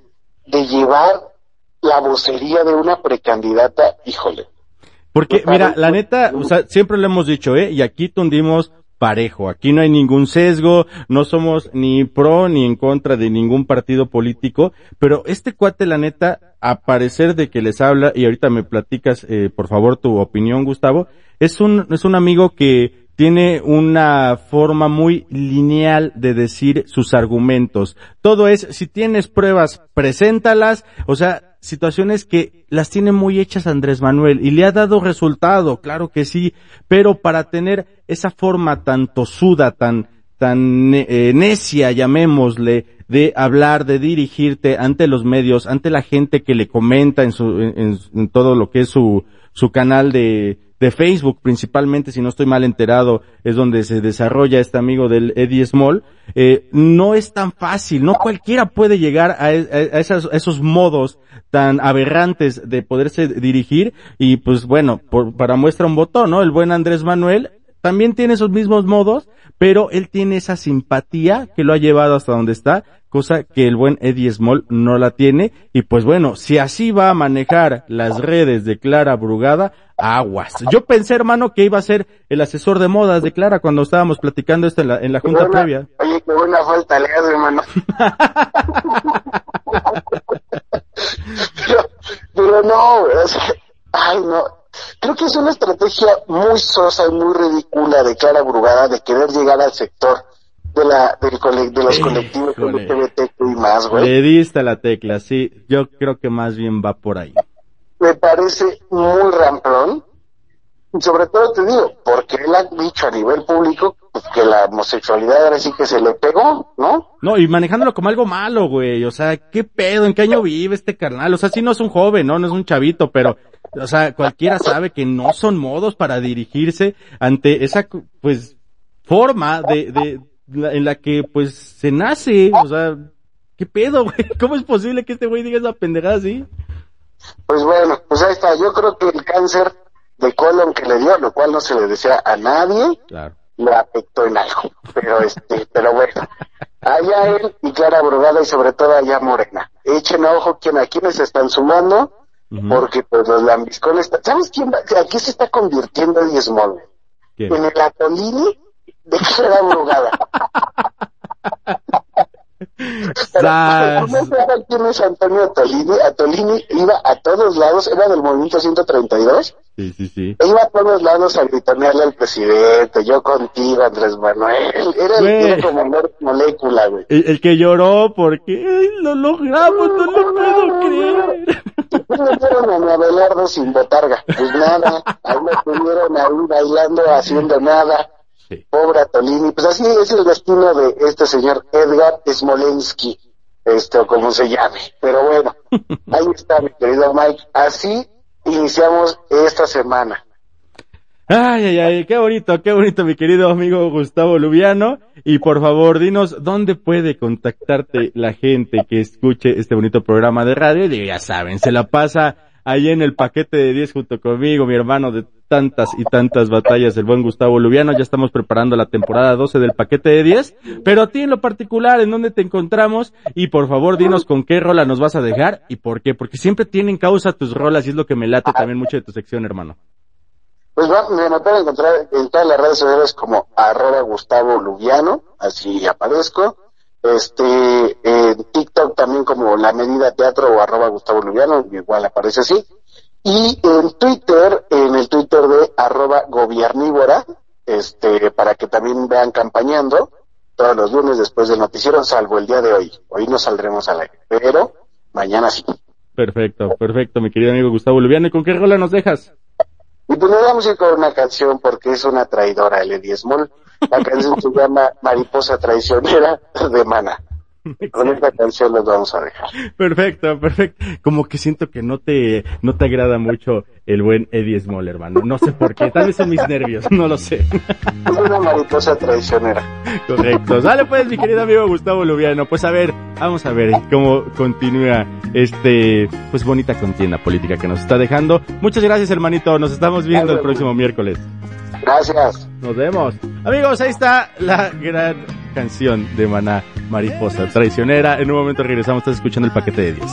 [SPEAKER 9] de llevar la vocería de una precandidata, híjole.
[SPEAKER 2] Porque, mira, la neta, o sea, siempre lo hemos dicho, ¿eh? Y aquí tundimos parejo. Aquí no hay ningún sesgo, no somos ni pro ni en contra de ningún partido político, pero este cuate, la neta, a parecer de que les habla, y ahorita me platicas, eh, por favor, tu opinión, Gustavo, es un, es un amigo que tiene una forma muy lineal de decir sus argumentos. Todo es, si tienes pruebas, preséntalas, o sea, situaciones que las tiene muy hechas Andrés Manuel y le ha dado resultado, claro que sí, pero para tener esa forma tan tosuda, tan, tan eh, necia, llamémosle, de hablar, de dirigirte ante los medios, ante la gente que le comenta en su, en todo lo que es su, su canal de, de Facebook principalmente, si no estoy mal enterado, es donde se desarrolla este amigo del Eddie Small, eh, no es tan fácil, no cualquiera puede llegar a, esos, modos tan aberrantes de poderse dirigir y pues bueno, para muestra un botón, ¿no? El buen Andrés Manuel también tiene esos mismos modos, pero él tiene esa simpatía que lo ha llevado hasta donde está, cosa que el buen Eddie Small no la tiene. Y pues bueno, si así va a manejar las redes de Clara Brugada, aguas. Yo pensé, hermano, que iba a ser el asesor de modas de Clara cuando estábamos platicando esto en la, en la junta previa.
[SPEAKER 9] Oye, qué buena falta le hermano. pero, pero no, ay no, Creo que es una estrategia muy sosa y muy ridícula de Clara Brugada de querer llegar al sector de la del de los colectivos LGBTQ y más, güey.
[SPEAKER 2] Le diste la tecla, sí. Yo creo que más bien va por ahí.
[SPEAKER 9] Me parece muy ramplón. Sobre todo te digo, porque él ha dicho a nivel público pues, que la homosexualidad ahora sí que se le pegó, ¿no?
[SPEAKER 2] No, y manejándolo como algo malo, güey. O sea, ¿qué pedo? ¿En qué año vive este carnal? O sea, sí no es un joven, ¿no? No es un chavito, pero o sea, cualquiera sabe que no son modos para dirigirse ante esa, pues, forma de, de, en la que, pues, se nace, o sea, ¿qué pedo, güey? ¿Cómo es posible que este güey diga esa pendejada así?
[SPEAKER 9] Pues bueno, pues ahí está, yo creo que el cáncer de colon que le dio, lo cual no se le desea a nadie, claro. le afectó en algo, pero este, pero bueno, allá él y Clara Brugada y sobre todo allá Morena, echen ojo quién a quienes están sumando, porque pues los lambiscones, ¿sabes quién va? Aquí se está convirtiendo en Small. En el atolini de Clara Brugada. quién es Antonio Atolini? Atolini iba a todos lados, era del movimiento 132.
[SPEAKER 2] Sí, sí, sí.
[SPEAKER 9] E iba a todos lados a gritonearle al presidente, yo contigo, Andrés Manuel. Era el como molécula, güey.
[SPEAKER 2] El, que lloró porque lo logramos, no lo puedo creer.
[SPEAKER 9] Le dieron a Abelardo sin botarga. Pues nada, ahí me tuvieron ahí bailando, haciendo nada. Pobre Atolini. Pues así es el destino de este señor Edgar Smolensky, este, o como se llame. Pero bueno, ahí está mi querido Mike. Así iniciamos esta semana.
[SPEAKER 2] Ay, ay, ay, qué bonito, qué bonito, mi querido amigo Gustavo Lubiano. Y por favor, dinos dónde puede contactarte la gente que escuche este bonito programa de radio. Y ya saben, se la pasa ahí en el paquete de 10 junto conmigo, mi hermano de tantas y tantas batallas, el buen Gustavo Lubiano. Ya estamos preparando la temporada 12 del paquete de 10. Pero a ti en lo particular, ¿en dónde te encontramos? Y por favor, dinos con qué rola nos vas a dejar y por qué. Porque siempre tienen causa tus rolas y es lo que me late también mucho de tu sección, hermano.
[SPEAKER 9] Pues va, me pueden encontrar en todas las redes sociales como arroba Gustavo Lubiano, así aparezco. Este, en TikTok también como La Medida Teatro o arroba Gustavo Lubiano, igual aparece así. Y en Twitter, en el Twitter de arroba Gobiernívora, este, para que también vean campañando todos los lunes después del noticiero, salvo el día de hoy. Hoy no saldremos al aire, pero mañana sí.
[SPEAKER 2] Perfecto, perfecto, mi querido amigo Gustavo Lubiano. ¿Y con qué rola nos dejas?
[SPEAKER 9] Y pues nos vamos a ir con una canción porque es una traidora, Eddie Small. La canción se llama Mariposa Traicionera de Mana. Con esta canción nos vamos a dejar.
[SPEAKER 2] Perfecto, perfecto. Como que siento que no te, no te agrada mucho el buen Eddie Small, hermano. No sé por qué. Tal vez son mis nervios, no lo sé.
[SPEAKER 9] Es una mariposa traicionera.
[SPEAKER 2] Correcto. Sale pues, mi querido amigo Gustavo Lubiano. Pues a ver, vamos a ver cómo continúa este, pues bonita contienda política que nos está dejando. Muchas gracias, hermanito. Nos estamos viendo el próximo miércoles.
[SPEAKER 9] Gracias.
[SPEAKER 2] Nos vemos. Amigos, ahí está la gran canción de Maná, Mariposa Traicionera. En un momento regresamos, estás escuchando el paquete de 10.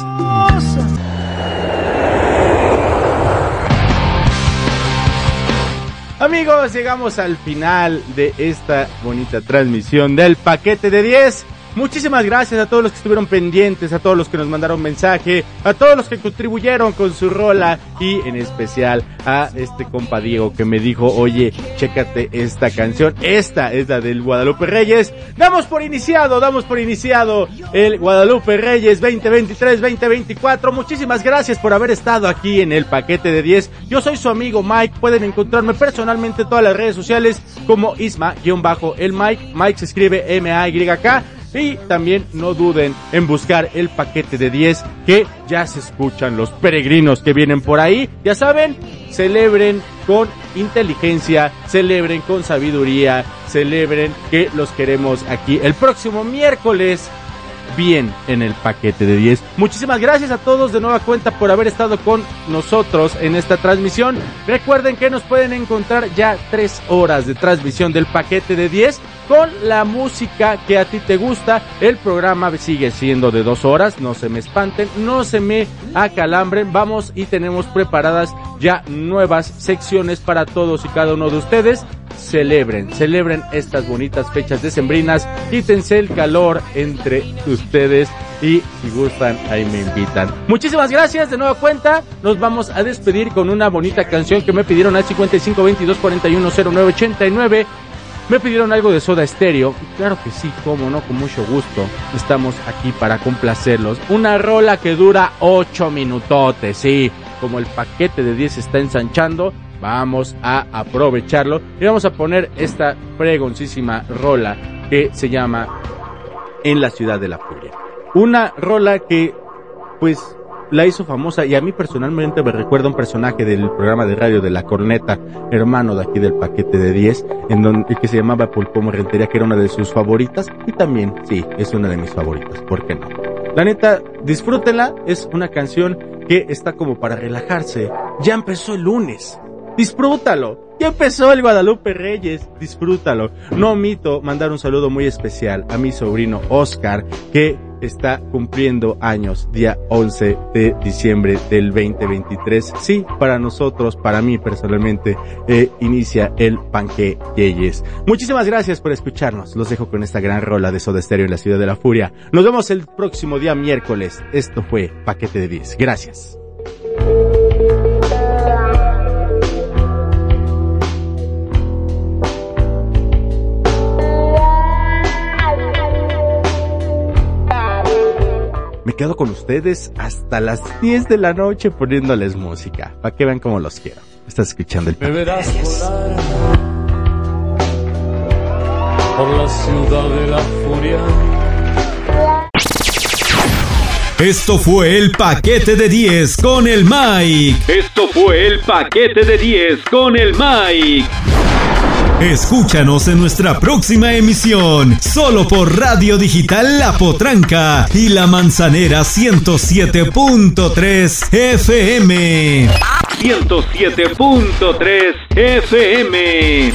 [SPEAKER 2] Amigos, llegamos al final de esta bonita transmisión del paquete de 10. Muchísimas gracias a todos los que estuvieron pendientes, a todos los que nos mandaron mensaje, a todos los que contribuyeron con su rola y en especial a este compa Diego que me dijo, oye, chécate esta canción, esta es la del Guadalupe Reyes. Damos por iniciado, damos por iniciado el Guadalupe Reyes 2023-2024. Muchísimas gracias por haber estado aquí en el paquete de 10. Yo soy su amigo Mike, pueden encontrarme personalmente en todas las redes sociales como Isma-el Mike. Mike se escribe M-A-Y-K. Y también no duden en buscar el paquete de 10 que ya se escuchan los peregrinos que vienen por ahí. Ya saben, celebren con inteligencia, celebren con sabiduría, celebren que los queremos aquí el próximo miércoles bien en el paquete de 10. Muchísimas gracias a todos de nueva cuenta por haber estado con nosotros en esta transmisión. Recuerden que nos pueden encontrar ya tres horas de transmisión del paquete de 10 con la música que a ti te gusta. El programa sigue siendo de dos horas, no se me espanten, no se me acalambren. Vamos y tenemos preparadas ya nuevas secciones para todos y cada uno de ustedes celebren, celebren estas bonitas fechas decembrinas, quítense el calor entre ustedes y si gustan ahí me invitan. Muchísimas gracias de nueva cuenta, nos vamos a despedir con una bonita canción que me pidieron al 55 22 41 09 89. Me pidieron algo de soda estéreo. Claro que sí, como no, con mucho gusto. Estamos aquí para complacerlos. Una rola que dura 8 minutotes, sí. Como el paquete de 10 está ensanchando, vamos a aprovecharlo y vamos a poner esta fregoncísima rola que se llama En la ciudad de la furia. Una rola que pues la hizo famosa y a mí personalmente me recuerda un personaje del programa de radio de La Corneta, hermano de aquí del paquete de 10, en donde que se llamaba Pulpo Rentería, que era una de sus favoritas y también, sí, es una de mis favoritas, ¿por qué no? La neta, disfrútenla, es una canción que está como para relajarse. Ya empezó el lunes. Disfrútalo. Ya empezó el Guadalupe Reyes. Disfrútalo. No omito mandar un saludo muy especial a mi sobrino Oscar, que está cumpliendo años día 11 de diciembre del 2023. Sí, para nosotros, para mí personalmente, eh, inicia el Panque Yeyes. Muchísimas gracias por escucharnos. Los dejo con esta gran rola de Soda Stereo en la Ciudad de la Furia. Nos vemos el próximo día miércoles. Esto fue Paquete de 10. Gracias. Me quedo con ustedes hasta las 10 de la noche poniéndoles música, para que vean cómo los quiero. Estás escuchando el
[SPEAKER 10] Me verás volar por la ciudad de la furia.
[SPEAKER 1] Esto fue el paquete de 10 con el Mike. Esto fue el paquete de 10 con el Mike. Escúchanos en nuestra próxima emisión, solo por Radio Digital La Potranca y La Manzanera 107.3 FM. 107.3 FM.